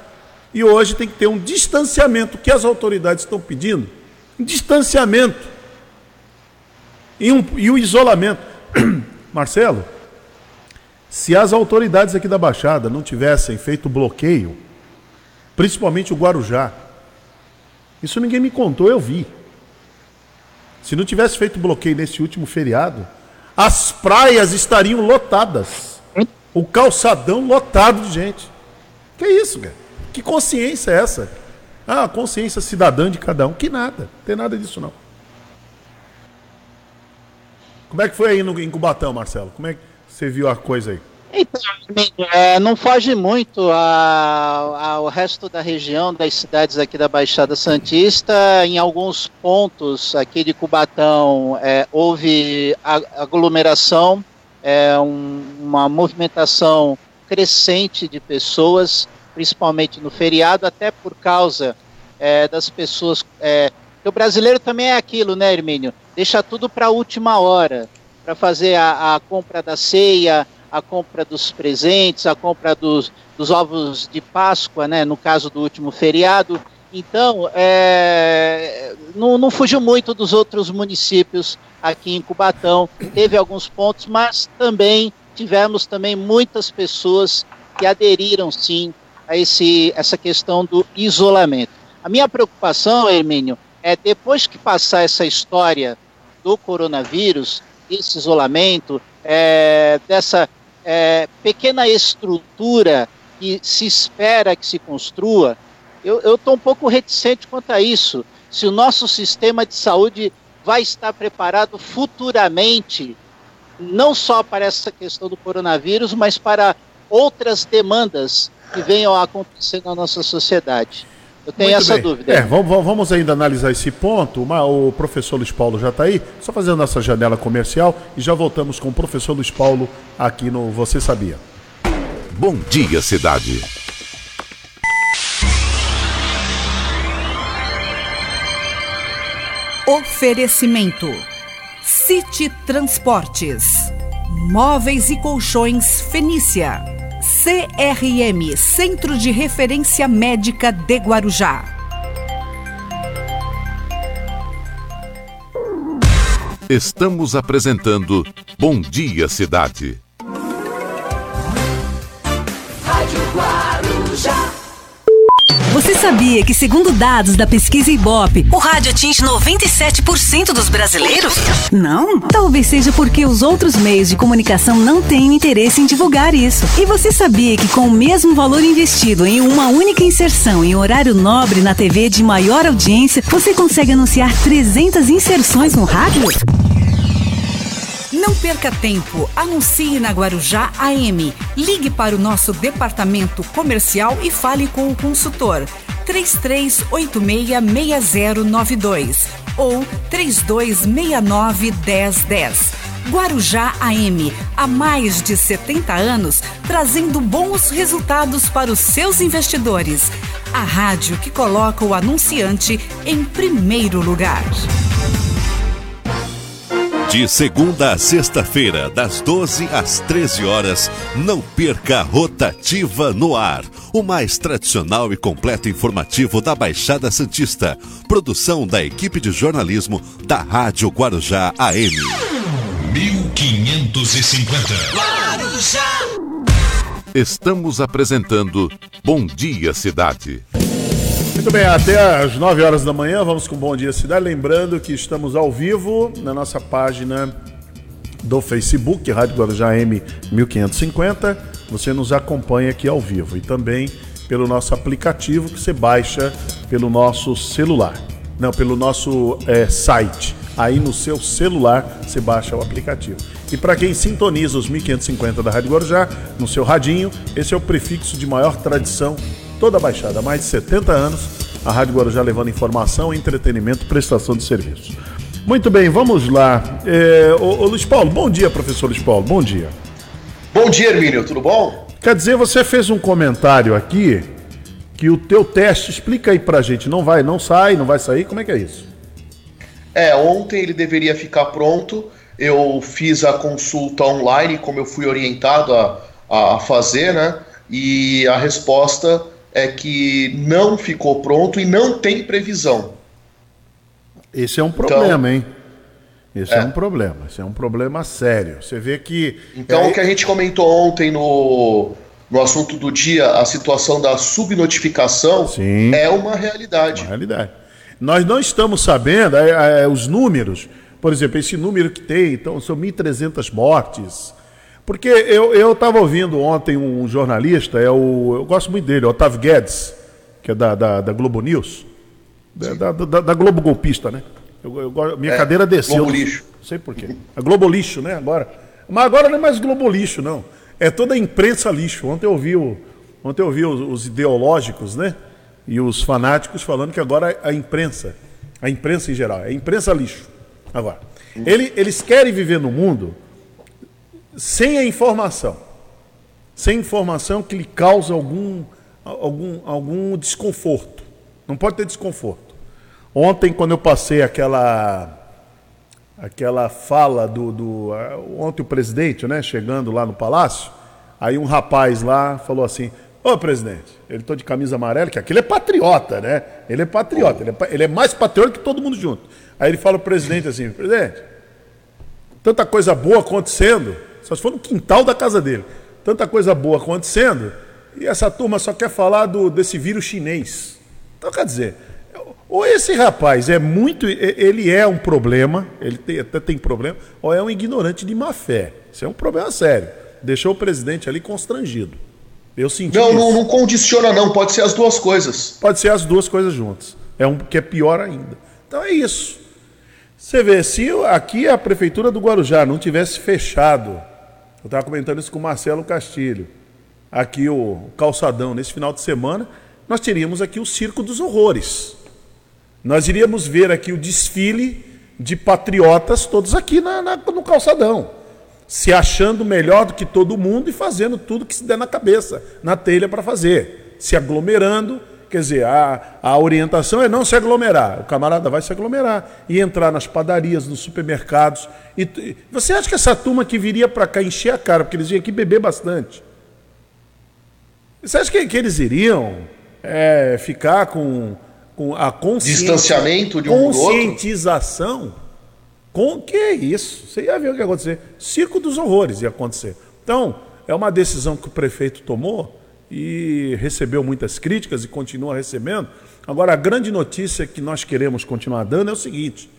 e hoje tem que ter um distanciamento que as autoridades estão pedindo. Um distanciamento. E, um, e o isolamento. Marcelo, se as autoridades aqui da Baixada não tivessem feito bloqueio, principalmente o Guarujá, isso ninguém me contou, eu vi. Se não tivesse feito bloqueio nesse último feriado, as praias estariam lotadas. O calçadão lotado de gente. Que isso, cara? Que consciência é essa? Ah, consciência cidadã de cada um. Que nada. Não tem nada disso, não. Como é que foi aí no, em Cubatão, Marcelo? Como é que você viu a coisa aí? Então, é, não foge muito ao resto da região, das cidades aqui da Baixada Santista. Em alguns pontos aqui de Cubatão é, houve aglomeração, é, um, uma movimentação crescente de pessoas, principalmente no feriado, até por causa é, das pessoas. É, o brasileiro também é aquilo, né, Hermínio? Deixa tudo para a última hora, para fazer a, a compra da ceia a compra dos presentes, a compra dos, dos ovos de Páscoa, né, no caso do último feriado. Então, é, não, não fugiu muito dos outros municípios aqui em Cubatão. Teve alguns pontos, mas também tivemos também muitas pessoas que aderiram sim a esse, essa questão do isolamento. A minha preocupação, Hermínio, é depois que passar essa história do coronavírus, esse isolamento, é, dessa é, pequena estrutura que se espera que se construa, eu estou um pouco reticente quanto a isso. Se o nosso sistema de saúde vai estar preparado futuramente, não só para essa questão do coronavírus, mas para outras demandas que venham a acontecer na nossa sociedade. Eu tenho Muito essa bem. dúvida. É, vamos, vamos, ainda analisar esse ponto. Uma, o professor Luiz Paulo já está aí, só fazendo essa janela comercial e já voltamos com o professor Luiz Paulo aqui no Você Sabia. Bom dia, cidade. Oferecimento: City Transportes, Móveis e Colchões Fenícia. CRM Centro de Referência Médica de Guarujá. Estamos apresentando Bom Dia Cidade. Você sabia que, segundo dados da pesquisa Ibope, o rádio atinge 97% dos brasileiros? Não? Talvez seja porque os outros meios de comunicação não têm interesse em divulgar isso. E você sabia que, com o mesmo valor investido em uma única inserção em horário nobre na TV de maior audiência, você consegue anunciar 300 inserções no rádio? Não perca tempo. Anuncie na Guarujá AM. Ligue para o nosso departamento comercial e fale com o consultor 33866092 ou 32691010. Guarujá AM, há mais de 70 anos, trazendo bons resultados para os seus investidores. A rádio que coloca o anunciante em primeiro lugar. De segunda a sexta-feira, das 12 às 13 horas, não perca a Rotativa no Ar, o mais tradicional e completo informativo da Baixada Santista. Produção da equipe de jornalismo da Rádio Guarujá AM. 1550. Guarujá! Estamos apresentando Bom Dia Cidade. Muito bem, até às 9 horas da manhã, vamos com Bom Dia Cidade. Lembrando que estamos ao vivo na nossa página do Facebook, Rádio Guarujá M 1550. Você nos acompanha aqui ao vivo e também pelo nosso aplicativo que você baixa pelo nosso celular. Não, pelo nosso é, site. Aí no seu celular você baixa o aplicativo. E para quem sintoniza os 1550 da Rádio Guarujá, no seu radinho, esse é o prefixo de maior tradição toda a Baixada, há mais de 70 anos, a Rádio Guarujá levando informação, entretenimento, prestação de serviços. Muito bem, vamos lá. É, ô, ô, Luiz Paulo, bom dia, professor Luiz Paulo, bom dia. Bom dia, Hermínio, tudo bom? Quer dizer, você fez um comentário aqui que o teu teste, explica aí pra gente, não vai, não sai, não vai sair, como é que é isso? É, ontem ele deveria ficar pronto, eu fiz a consulta online, como eu fui orientado a, a fazer, né? E a resposta é que não ficou pronto e não tem previsão. Esse é um problema, então, hein? Esse é. é. um problema, esse é um problema sério. Você vê que. Então, é... o que a gente comentou ontem no, no assunto do dia, a situação da subnotificação, Sim, é uma realidade. Uma realidade. Nós não estamos sabendo é, é, os números, por exemplo, esse número que tem, então, são 1.300 mortes. Porque eu estava ouvindo ontem um jornalista, é o, eu gosto muito dele, Otávio Guedes, que é da, da, da Globo News, da, da, da, Globo Golpista, né? Eu, eu, minha é, cadeira desceu. Globo lixo. Não sei porquê. É Globo lixo, né? Agora. Mas agora não é mais Globo lixo, não. É toda a imprensa lixo. Ontem eu vi, o, ontem eu vi os, os ideológicos, né? E os fanáticos falando que agora a imprensa, a imprensa em geral, é a imprensa lixo. Agora, ele, eles querem viver no mundo sem a informação. Sem informação que lhe causa algum, algum, algum desconforto. Não pode ter desconforto. Ontem, quando eu passei aquela aquela fala do, do ontem o presidente, né, chegando lá no palácio, aí um rapaz lá falou assim: Ô presidente, ele tô de camisa amarela, que aquele é patriota, né? Ele é patriota, ele é, ele é mais patriota que todo mundo junto. Aí ele fala pro presidente assim: presidente, tanta coisa boa acontecendo, só se for no quintal da casa dele, tanta coisa boa acontecendo, e essa turma só quer falar do, desse vírus chinês. Então, quer dizer, ou esse rapaz é muito. Ele é um problema, ele tem, até tem problema, ou é um ignorante de má fé. Isso é um problema sério. Deixou o presidente ali constrangido. Eu senti. Não, não, não, condiciona, não. Pode ser as duas coisas. Pode ser as duas coisas juntas. É um que é pior ainda. Então é isso. Você vê, se aqui a prefeitura do Guarujá não tivesse fechado, eu estava comentando isso com o Marcelo Castilho, aqui o calçadão nesse final de semana, nós teríamos aqui o Circo dos Horrores. Nós iríamos ver aqui o desfile de patriotas todos aqui na, na, no calçadão, se achando melhor do que todo mundo e fazendo tudo que se der na cabeça, na telha para fazer, se aglomerando. Quer dizer, a, a orientação é não se aglomerar. O camarada vai se aglomerar e entrar nas padarias, nos supermercados. E, você acha que essa turma que viria para cá encher a cara, porque eles iam aqui beber bastante? Você acha que, que eles iriam é, ficar com, com a distanciamento de um conscientização? Com que é isso? Você ia ver o que ia acontecer. Circo dos horrores ia acontecer. Então, é uma decisão que o prefeito tomou e recebeu muitas críticas e continua recebendo. Agora, a grande notícia que nós queremos continuar dando é o seguinte: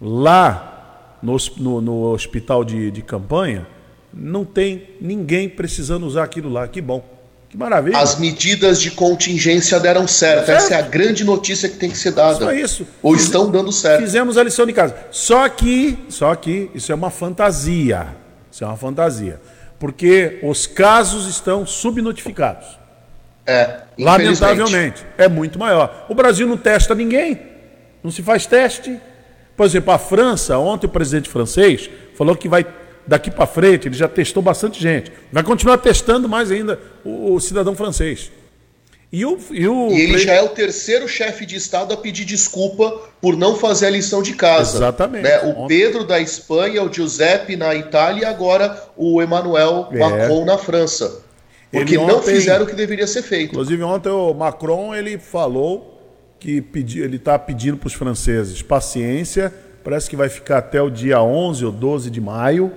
lá no, no, no hospital de, de campanha, não tem ninguém precisando usar aquilo lá. Que bom. Que maravilha. As medidas de contingência deram certo. certo. Essa é a grande notícia que tem que ser dada. Só isso. Ou Fiz, estão dando certo. Fizemos a lição de casa. Só que, só que isso é uma fantasia. Isso é uma fantasia. Porque os casos estão subnotificados. É. Lamentavelmente. É muito maior. O Brasil não testa ninguém. Não se faz teste. Por exemplo, a França, ontem o presidente francês falou que vai daqui para frente, ele já testou bastante gente. Vai continuar testando mais ainda o, o cidadão francês. E, o, e, o... e ele já é o terceiro chefe de Estado a pedir desculpa por não fazer a lição de casa. Exatamente. Né? O Pedro da Espanha, o Giuseppe na Itália e agora o Emmanuel é. Macron na França. Porque ontem, não fizeram o que deveria ser feito. Inclusive ontem o Macron ele falou que pedi, ele está pedindo para os franceses paciência, parece que vai ficar até o dia 11 ou 12 de maio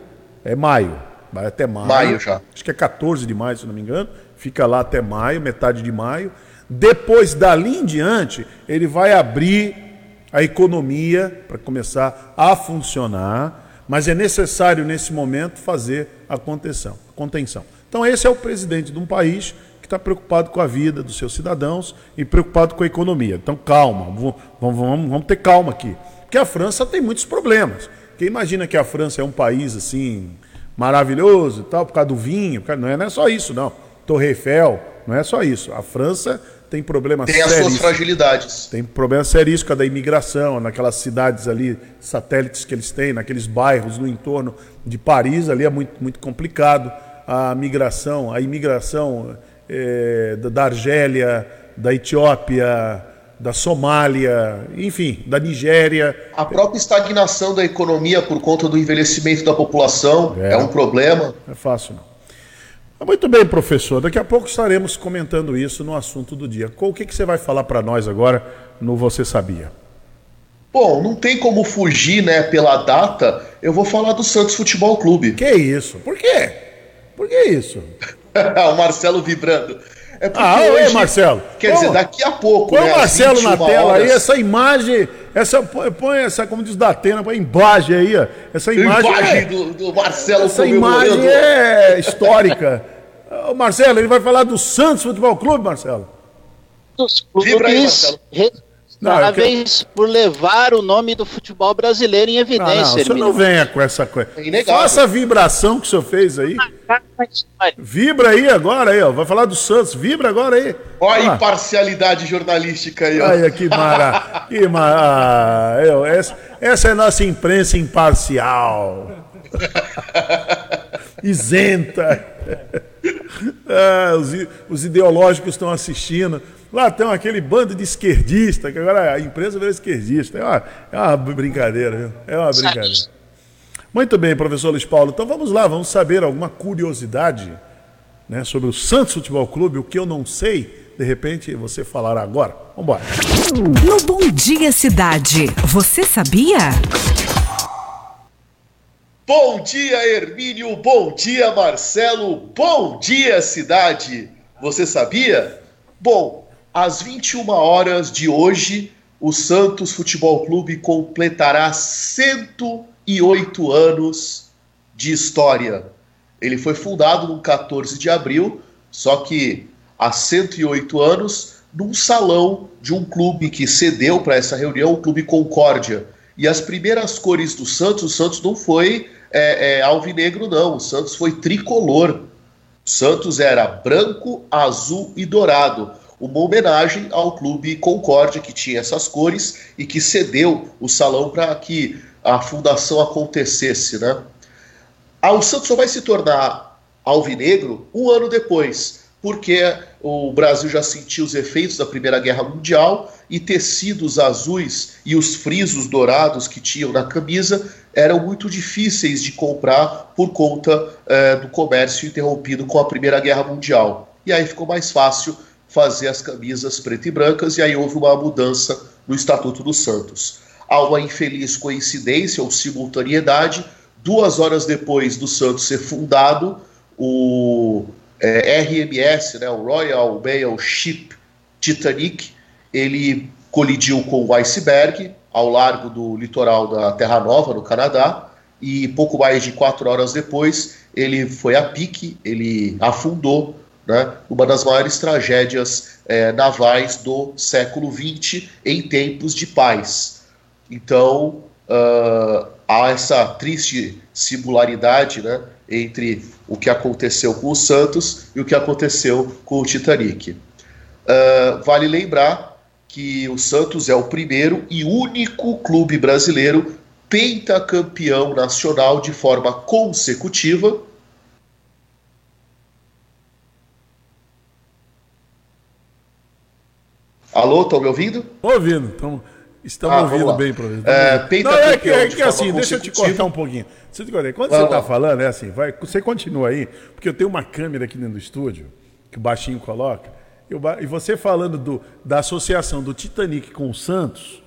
é maio. Vai até maio. Maio já. Acho que é 14 de maio, se não me engano. Fica lá até maio, metade de maio. Depois, dali em diante, ele vai abrir a economia para começar a funcionar. Mas é necessário, nesse momento, fazer a contenção. contenção. Então, esse é o presidente de um país que está preocupado com a vida dos seus cidadãos e preocupado com a economia. Então, calma, vamos, vamos, vamos ter calma aqui. Porque a França tem muitos problemas. Quem imagina que a França é um país assim maravilhoso e tal, por causa do vinho, não é, não é só isso, não. Torre Eiffel, não é só isso. A França tem problemas sérios. Tem as suas fragilidades. Tem problemas sérios com a da imigração, naquelas cidades ali, satélites que eles têm, naqueles bairros no entorno de Paris, ali é muito, muito complicado. A migração, a imigração é, da Argélia, da Etiópia, da Somália, enfim, da Nigéria. A própria estagnação da economia por conta do envelhecimento da população é, é um problema. É fácil, não. Muito bem, professor. Daqui a pouco estaremos comentando isso no assunto do dia. O que, que você vai falar para nós agora no Você Sabia? Bom, não tem como fugir, né, pela data. Eu vou falar do Santos Futebol Clube. Que isso? Por quê? Por que isso? o Marcelo vibrando. É ah, hoje, Marcelo. Quer dizer, daqui a pouco. Põe né, o Marcelo na tela horas. aí, essa imagem, essa, põe essa, como diz da Atena, põe imagem aí, ó. Essa imagem. imagem é, do, do Marcelo Essa imagem é histórica. o Marcelo, ele vai falar do Santos Futebol Clube, Marcelo. Dos clubes. Aí. Parabéns quero... por levar o nome do futebol brasileiro em evidência. Não, não, o senhor não venha com essa coisa. É Faça a vibração que o senhor fez aí. Vibra aí agora, aí, ó. Vai falar do Santos. Vibra agora aí. Olha a imparcialidade jornalística aí, ó. Olha que mara. que mara. Ah, essa, essa é a nossa imprensa imparcial. Isenta. Ah, os, os ideológicos estão assistindo. Lá tem aquele bando de esquerdista, que agora a empresa virou esquerdista. É uma, é uma brincadeira, viu? É uma brincadeira. Muito bem, professor Luiz Paulo. Então vamos lá, vamos saber alguma curiosidade né, sobre o Santos Futebol Clube, o que eu não sei, de repente você falará agora. Vamos embora. No Bom Dia Cidade, você sabia? Bom dia, Hermínio. Bom dia, Marcelo. Bom dia, cidade. Você sabia? Bom, às 21 horas de hoje, o Santos Futebol Clube completará 108 anos de história. Ele foi fundado no 14 de abril, só que há 108 anos, num salão de um clube que cedeu para essa reunião, o Clube Concórdia. E as primeiras cores do Santos, o Santos não foi é, é, alvinegro, não. O Santos foi tricolor. O Santos era branco, azul e dourado uma homenagem ao Clube Concórdia, que tinha essas cores e que cedeu o salão para que a fundação acontecesse. Né? Ah, o Santos só vai se tornar alvinegro um ano depois, porque o Brasil já sentiu os efeitos da Primeira Guerra Mundial e tecidos azuis e os frisos dourados que tinham na camisa eram muito difíceis de comprar por conta eh, do comércio interrompido com a Primeira Guerra Mundial. E aí ficou mais fácil fazer as camisas preto e brancas, e aí houve uma mudança no Estatuto dos Santos. Há uma infeliz coincidência ou simultaneidade, duas horas depois do Santos ser fundado, o é, RMS, né, o Royal Mail Ship Titanic, ele colidiu com o iceberg ao largo do litoral da Terra Nova, no Canadá, e pouco mais de quatro horas depois ele foi a pique, ele afundou né, uma das maiores tragédias é, navais do século XX em tempos de paz. Então, uh, há essa triste similaridade né, entre o que aconteceu com o Santos e o que aconteceu com o Titanic. Uh, vale lembrar que o Santos é o primeiro e único clube brasileiro pentacampeão nacional de forma consecutiva Alô, estão me ouvindo? Estou ouvindo, tamo, estamos ah, ouvindo bem, professor. É, não, é que, é que assim, deixa eu te cortar um pouquinho. Quando vamos você está falando, é assim, vai, você continua aí, porque eu tenho uma câmera aqui dentro do estúdio, que o baixinho coloca, e você falando do, da associação do Titanic com o Santos,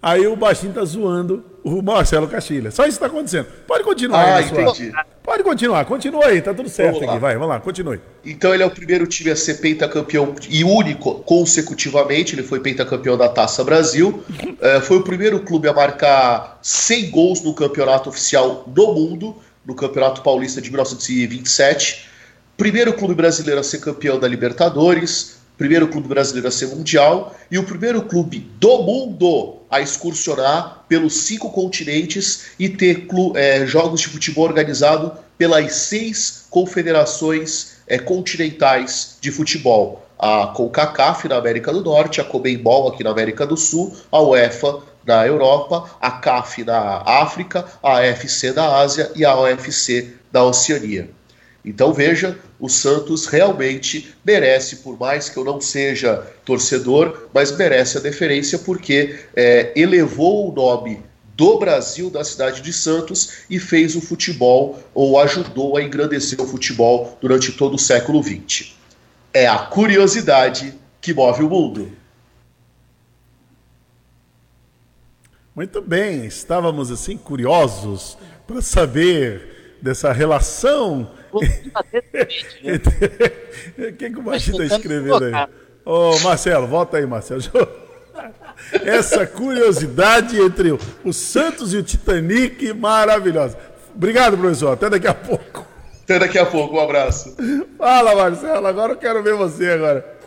Aí o baixinho tá zoando o Marcelo Castilha. Só isso está acontecendo. Pode continuar ah, aí, entendi. Pode continuar, continua aí, tá tudo certo aqui. Vai, vamos lá, continue. Então ele é o primeiro time a ser pentacampeão e único consecutivamente. Ele foi pentacampeão da Taça Brasil. é, foi o primeiro clube a marcar 100 gols no campeonato oficial do mundo, no Campeonato Paulista de 1927. Primeiro clube brasileiro a ser campeão da Libertadores primeiro clube brasileiro a ser mundial e o primeiro clube do mundo a excursionar pelos cinco continentes e ter é, jogos de futebol organizado pelas seis confederações é, continentais de futebol. A CONCACAF na América do Norte, a CONMEBOL aqui na América do Sul, a UEFA na Europa, a CAF na África, a AFC da Ásia e a OFC da Oceania. Então veja, o Santos realmente merece, por mais que eu não seja torcedor, mas merece a deferência porque é, elevou o nome do Brasil, da cidade de Santos, e fez o futebol, ou ajudou a engrandecer o futebol durante todo o século XX. É a curiosidade que move o mundo. Muito bem, estávamos assim curiosos para saber dessa relação o que, que o Machinho está escrevendo aí? Ô, oh, Marcelo, volta aí, Marcelo. Essa curiosidade entre o Santos e o Titanic, maravilhosa. Obrigado, professor. Até daqui a pouco. Até daqui a pouco, um abraço. Fala, Marcelo. Agora eu quero ver você agora.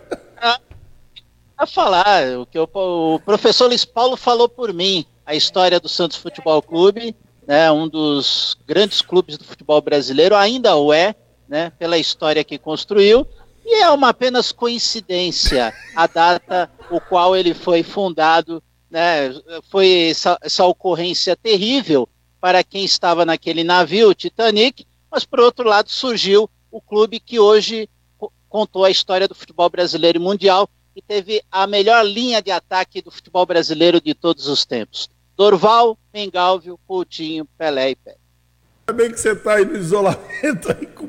a falar. O que o, o professor Luiz Paulo falou por mim, a história do Santos Futebol Clube, né, um dos grandes clubes do futebol brasileiro, ainda o é, né, pela história que construiu, e é uma apenas coincidência a data o qual ele foi fundado, né, foi essa, essa ocorrência terrível para quem estava naquele navio, Titanic, mas por outro lado surgiu o clube que hoje contou a história do futebol brasileiro e mundial e teve a melhor linha de ataque do futebol brasileiro de todos os tempos. Dorval, Mengalvio, Coutinho, Pelé e Pé. Ainda bem que você está aí no isolamento aí com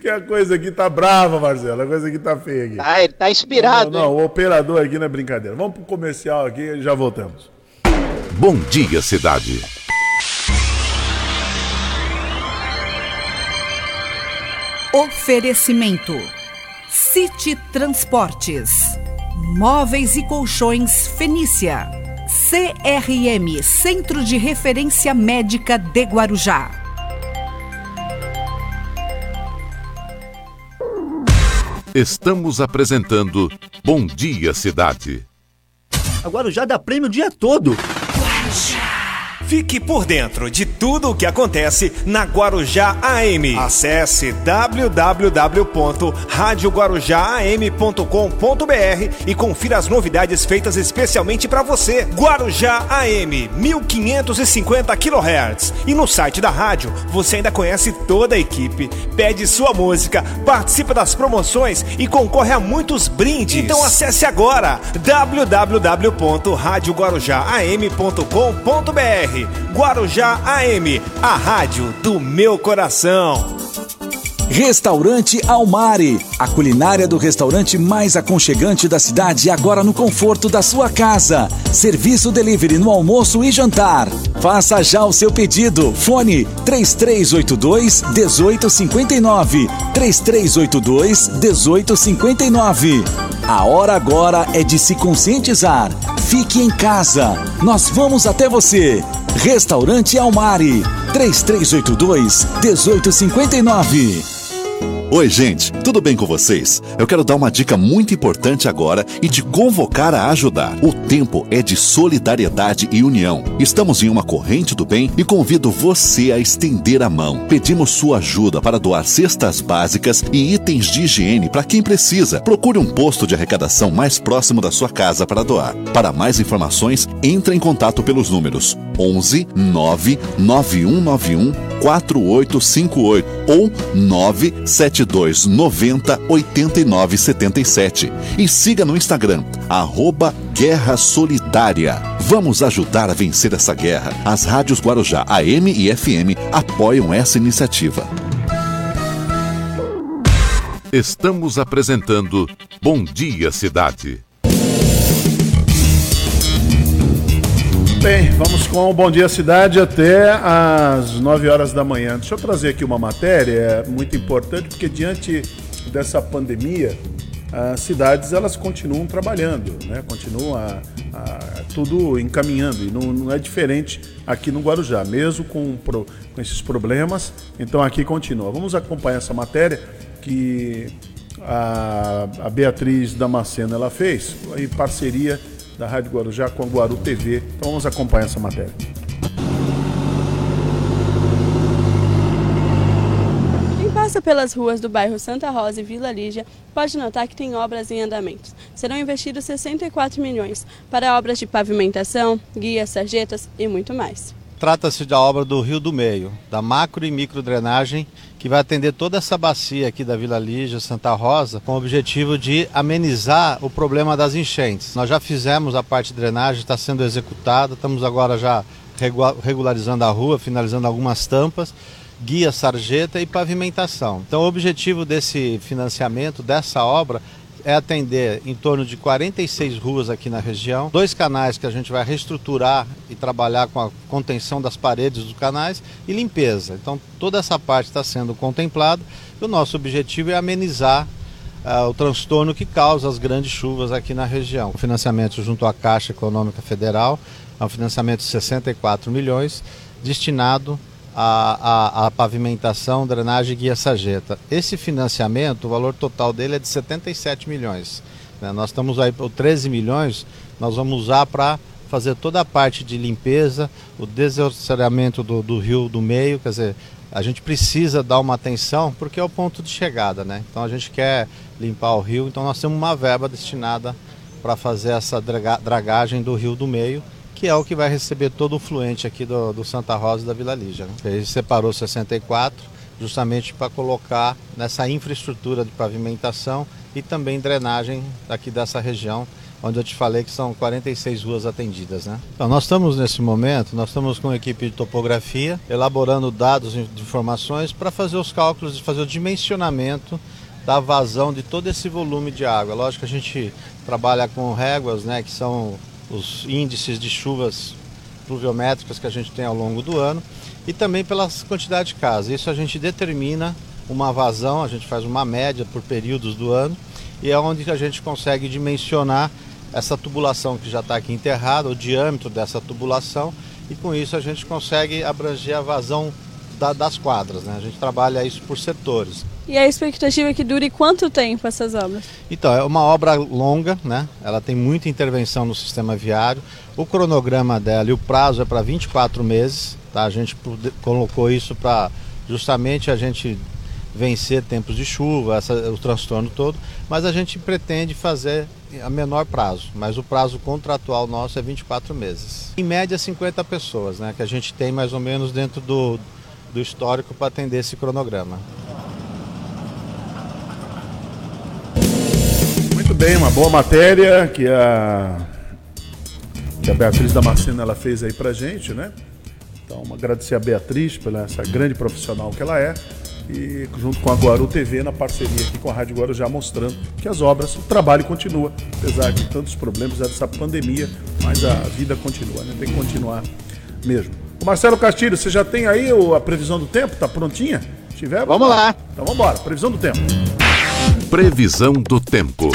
Que a coisa aqui tá brava, Marcelo. A coisa aqui tá feia aqui. Ah, ele tá inspirado. Não, não, não o operador aqui não é brincadeira. Vamos pro comercial aqui e já voltamos. Bom dia, cidade. Oferecimento: City Transportes, Móveis e Colchões Fenícia, CRM Centro de Referência Médica de Guarujá. Estamos apresentando Bom Dia Cidade. Agora já dá prêmio o dia todo. Fique por dentro de tudo o que acontece na Guarujá AM. Acesse www.radioguarujaam.com.br e confira as novidades feitas especialmente para você. Guarujá AM, 1550 kHz. E no site da rádio você ainda conhece toda a equipe, pede sua música, participa das promoções e concorre a muitos brindes. Então acesse agora www.radioguarujaam.com.br Guarujá AM, a rádio do meu coração. Restaurante Almari, a culinária do restaurante mais aconchegante da cidade agora no conforto da sua casa. Serviço delivery no almoço e jantar. Faça já o seu pedido. Fone 3382 1859. 3382 1859. A hora agora é de se conscientizar. Fique em casa. Nós vamos até você. Restaurante Almari, 3382 1859. Oi, gente, tudo bem com vocês? Eu quero dar uma dica muito importante agora e te convocar a ajudar. O tempo é de solidariedade e união. Estamos em uma corrente do bem e convido você a estender a mão. Pedimos sua ajuda para doar cestas básicas e itens de higiene para quem precisa. Procure um posto de arrecadação mais próximo da sua casa para doar. Para mais informações, entre em contato pelos números 11 99191 4858 ou 972 90 89 77. E siga no Instagram, arroba Guerra Solidária. Vamos ajudar a vencer essa guerra. As rádios Guarujá AM e FM apoiam essa iniciativa. Estamos apresentando Bom Dia Cidade. Bem, vamos com o Bom Dia Cidade até às 9 horas da manhã. Deixa eu trazer aqui uma matéria muito importante, porque diante dessa pandemia, as cidades elas continuam trabalhando, né? continuam a, tudo encaminhando e não, não, é diferente aqui no Guarujá, mesmo com, com esses problemas, então aqui continua. Vamos acompanhar essa matéria que a, a Beatriz Damasceno ela fez em parceria da Rádio Guarujá com a Guaru TV. Então vamos acompanhar essa matéria. Quem passa pelas ruas do bairro Santa Rosa e Vila Lígia pode notar que tem obras em andamento. Serão investidos 64 milhões para obras de pavimentação, guias, sarjetas e muito mais. Trata-se da obra do Rio do Meio, da macro e micro drenagem que vai atender toda essa bacia aqui da Vila Lígia, Santa Rosa, com o objetivo de amenizar o problema das enchentes. Nós já fizemos a parte de drenagem, está sendo executada, estamos agora já regularizando a rua, finalizando algumas tampas, guia, sarjeta e pavimentação. Então o objetivo desse financiamento, dessa obra, é atender em torno de 46 ruas aqui na região, dois canais que a gente vai reestruturar e trabalhar com a contenção das paredes dos canais e limpeza. Então toda essa parte está sendo contemplada e o nosso objetivo é amenizar uh, o transtorno que causa as grandes chuvas aqui na região. O financiamento junto à Caixa Econômica Federal é um financiamento de 64 milhões destinado a, a, a, pavimentação, drenagem e guia sageta. Esse financiamento, o valor total dele é de 77 milhões. Né? Nós estamos aí por 13 milhões, nós vamos usar para fazer toda a parte de limpeza, o desassoreamento do, do rio do meio, quer dizer, a gente precisa dar uma atenção porque é o ponto de chegada, né? Então a gente quer limpar o rio, então nós temos uma verba destinada para fazer essa draga, dragagem do rio do meio, que é o que vai receber todo o fluente aqui do, do Santa Rosa e da Vila Lígia. Né? Ele separou 64 justamente para colocar nessa infraestrutura de pavimentação e também drenagem aqui dessa região onde eu te falei que são 46 ruas atendidas. Né? Então, nós estamos nesse momento, nós estamos com a equipe de topografia, elaborando dados de informações para fazer os cálculos, fazer o dimensionamento da vazão de todo esse volume de água. Lógico que a gente trabalha com réguas, né, que são os índices de chuvas pluviométricas que a gente tem ao longo do ano, e também pela quantidade de casas. Isso a gente determina uma vazão, a gente faz uma média por períodos do ano, e é onde a gente consegue dimensionar essa tubulação que já está aqui enterrada, o diâmetro dessa tubulação, e com isso a gente consegue abranger a vazão da, das quadras. Né? A gente trabalha isso por setores. E a expectativa é que dure quanto tempo essas obras? Então, é uma obra longa, né? ela tem muita intervenção no sistema viário. O cronograma dela e o prazo é para 24 meses. Tá? A gente colocou isso para justamente a gente vencer tempos de chuva, essa, o transtorno todo, mas a gente pretende fazer a menor prazo, mas o prazo contratual nosso é 24 meses. Em média, 50 pessoas, né, que a gente tem mais ou menos dentro do, do histórico para atender esse cronograma. Bem, uma boa matéria que a, que a Beatriz Damasceno ela fez aí para gente, né? Então, agradecer a Beatriz pela essa grande profissional que ela é e junto com a Guaru TV na parceria aqui com a Rádio Guarujá mostrando que as obras, o trabalho continua, apesar de tantos problemas dessa pandemia, mas a vida continua, né? Tem que continuar mesmo. O Marcelo Castilho, você já tem aí a previsão do tempo? Tá prontinha? Se tiver, vamos lá. Então vamos embora. Previsão do tempo. Previsão do tempo.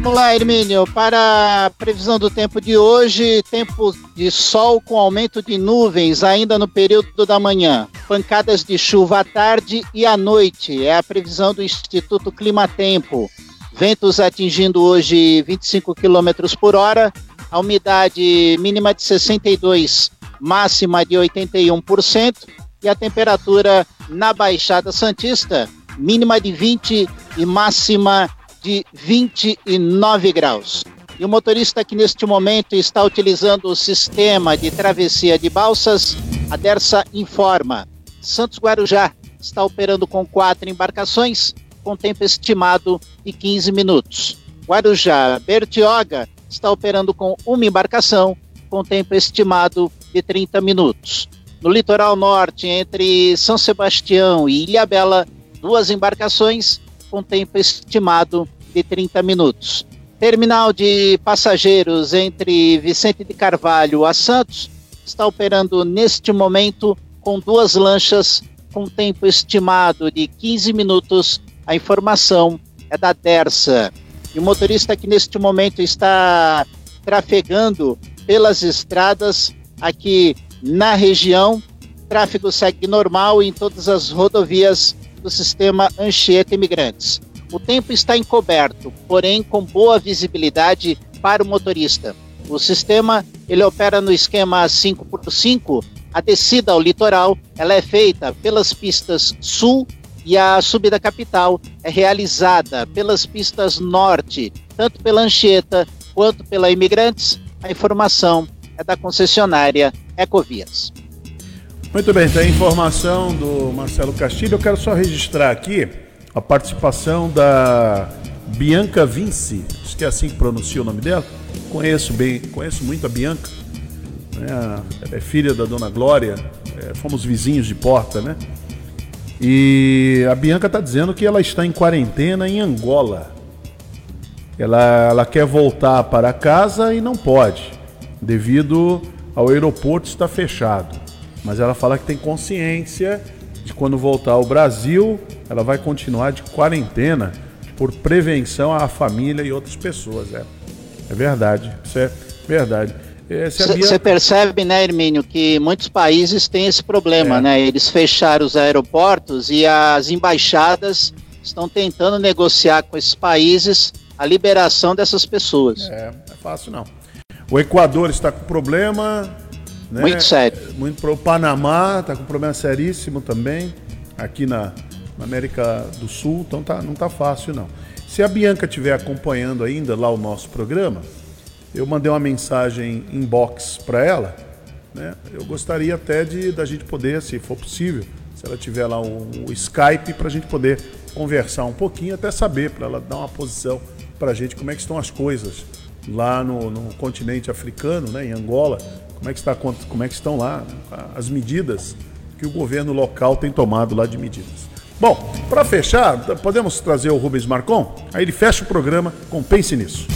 Vamos lá, Hermínio. Para a previsão do tempo de hoje, tempo de sol com aumento de nuvens ainda no período da manhã. Pancadas de chuva à tarde e à noite. É a previsão do Instituto Climatempo. Ventos atingindo hoje 25 km por hora. A umidade mínima de 62, máxima de 81%. E a temperatura na Baixada Santista, mínima de 20 e máxima de 29 graus. E o motorista que neste momento está utilizando o sistema de travessia de balsas, a Dersa informa. Santos Guarujá está operando com quatro embarcações, com tempo estimado de 15 minutos. Guarujá Bertioga está operando com uma embarcação, com tempo estimado de 30 minutos. No litoral norte, entre São Sebastião e Ilhabela, duas embarcações, com tempo estimado de 30 minutos. Terminal de passageiros entre Vicente de Carvalho a Santos está operando neste momento com duas lanchas com tempo estimado de 15 minutos. A informação é da Dersa. E o motorista que neste momento está trafegando pelas estradas aqui na região, tráfego segue normal em todas as rodovias do sistema Anchieta Imigrantes. O tempo está encoberto, porém com boa visibilidade para o motorista. O sistema ele opera no esquema 5x5. A descida ao litoral ela é feita pelas pistas sul e a subida capital é realizada pelas pistas norte, tanto pela Anchieta quanto pela Imigrantes. A informação é da concessionária Ecovias. Muito bem, tem informação do Marcelo Castilho. Eu quero só registrar aqui a participação da Bianca Vinci, acho que é assim que pronuncia o nome dela. Conheço bem, conheço muito a Bianca. Né? É filha da Dona Glória, é, fomos vizinhos de porta, né? E a Bianca está dizendo que ela está em quarentena em Angola. Ela, ela quer voltar para casa e não pode, devido ao aeroporto estar fechado mas ela fala que tem consciência de quando voltar ao Brasil, ela vai continuar de quarentena por prevenção à família e outras pessoas. É, é verdade, isso é verdade. Você é, percebe, né, Hermínio, que muitos países têm esse problema, é. né? Eles fecharam os aeroportos e as embaixadas estão tentando negociar com esses países a liberação dessas pessoas. É, não é fácil não. O Equador está com problema. Né? Muito sério. Muito pro o Panamá está com problema seríssimo também, aqui na, na América do Sul, então tá, não tá fácil não. Se a Bianca estiver acompanhando ainda lá o nosso programa, eu mandei uma mensagem inbox para ela. Né? Eu gostaria até de da gente poder, se for possível, se ela tiver lá o, o Skype, para a gente poder conversar um pouquinho, até saber, para ela dar uma posição para a gente, como é que estão as coisas lá no, no, continente africano, né, em Angola, como é, que está, como é que estão lá as medidas que o governo local tem tomado lá de medidas. Bom, para fechar, podemos trazer o Rubens Marcon? Aí ele fecha o programa com Pense Nisso.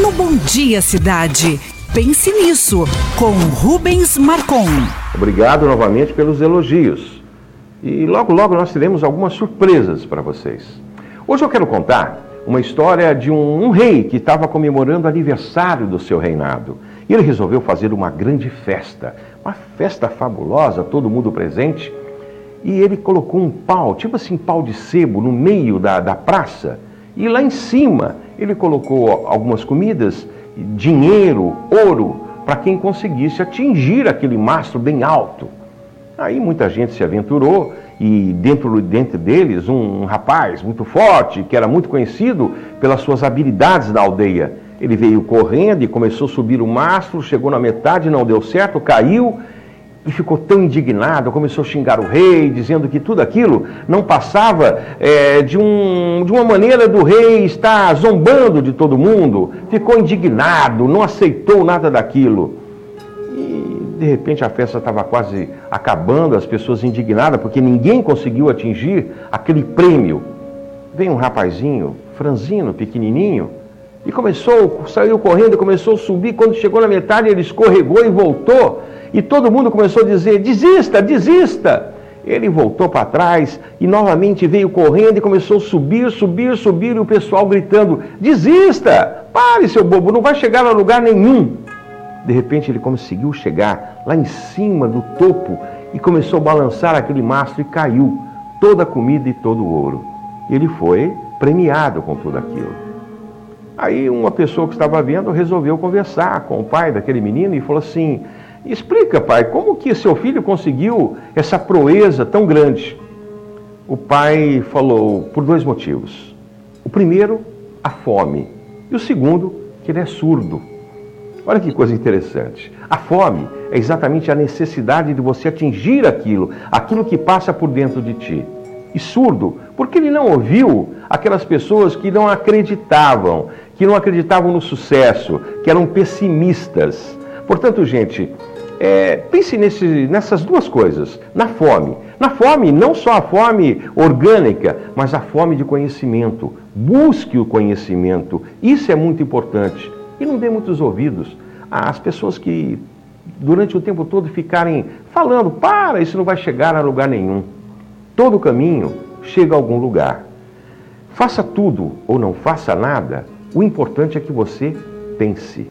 No Bom Dia Cidade, Pense Nisso, com Rubens Marcon. Obrigado novamente pelos elogios. E logo, logo nós teremos algumas surpresas para vocês. Hoje eu quero contar uma história de um, um rei que estava comemorando o aniversário do seu reinado. E ele resolveu fazer uma grande festa, uma festa fabulosa, todo mundo presente. E ele colocou um pau, tipo assim, pau de sebo, no meio da, da praça. E lá em cima ele colocou algumas comidas, dinheiro, ouro, para quem conseguisse atingir aquele mastro bem alto. Aí muita gente se aventurou e dentro, dentro deles um, um rapaz muito forte, que era muito conhecido pelas suas habilidades na aldeia. Ele veio correndo e começou a subir o mastro, chegou na metade, não deu certo, caiu e ficou tão indignado, começou a xingar o rei, dizendo que tudo aquilo não passava é, de, um, de uma maneira do rei estar zombando de todo mundo. Ficou indignado, não aceitou nada daquilo. E de repente a festa estava quase acabando, as pessoas indignadas, porque ninguém conseguiu atingir aquele prêmio. Vem um rapazinho, franzino, pequenininho, e começou, saiu correndo, começou a subir. Quando chegou na metade, ele escorregou e voltou. E todo mundo começou a dizer: desista, desista. Ele voltou para trás e novamente veio correndo e começou a subir, subir, subir. E o pessoal gritando: desista, pare, seu bobo, não vai chegar a lugar nenhum. De repente ele conseguiu chegar lá em cima do topo e começou a balançar aquele mastro e caiu toda a comida e todo o ouro. Ele foi premiado com tudo aquilo. Aí uma pessoa que estava vendo resolveu conversar com o pai daquele menino e falou assim: Explica, pai, como que seu filho conseguiu essa proeza tão grande? O pai falou por dois motivos. O primeiro, a fome. E o segundo, que ele é surdo. Olha que coisa interessante. A fome é exatamente a necessidade de você atingir aquilo, aquilo que passa por dentro de ti. E surdo, porque ele não ouviu aquelas pessoas que não acreditavam, que não acreditavam no sucesso, que eram pessimistas. Portanto, gente, é, pense nesse, nessas duas coisas. Na fome. Na fome, não só a fome orgânica, mas a fome de conhecimento. Busque o conhecimento. Isso é muito importante. E não dê muitos ouvidos às pessoas que, durante o tempo todo, ficarem falando: para, isso não vai chegar a lugar nenhum. Todo caminho chega a algum lugar. Faça tudo ou não faça nada, o importante é que você pense.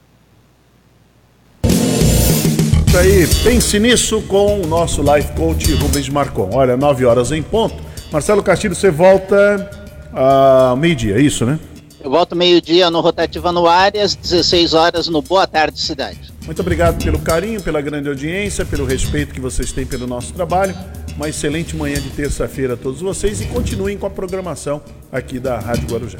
Isso aí, pense nisso com o nosso life coach Rubens Marcon. Olha, 9 horas em ponto. Marcelo Castilho, você volta ao meio-dia, é isso, né? Eu volto meio-dia no Rotativa no ar e às 16 horas no Boa Tarde Cidade. Muito obrigado pelo carinho, pela grande audiência, pelo respeito que vocês têm pelo nosso trabalho. Uma excelente manhã de terça-feira a todos vocês e continuem com a programação aqui da Rádio Guarujá.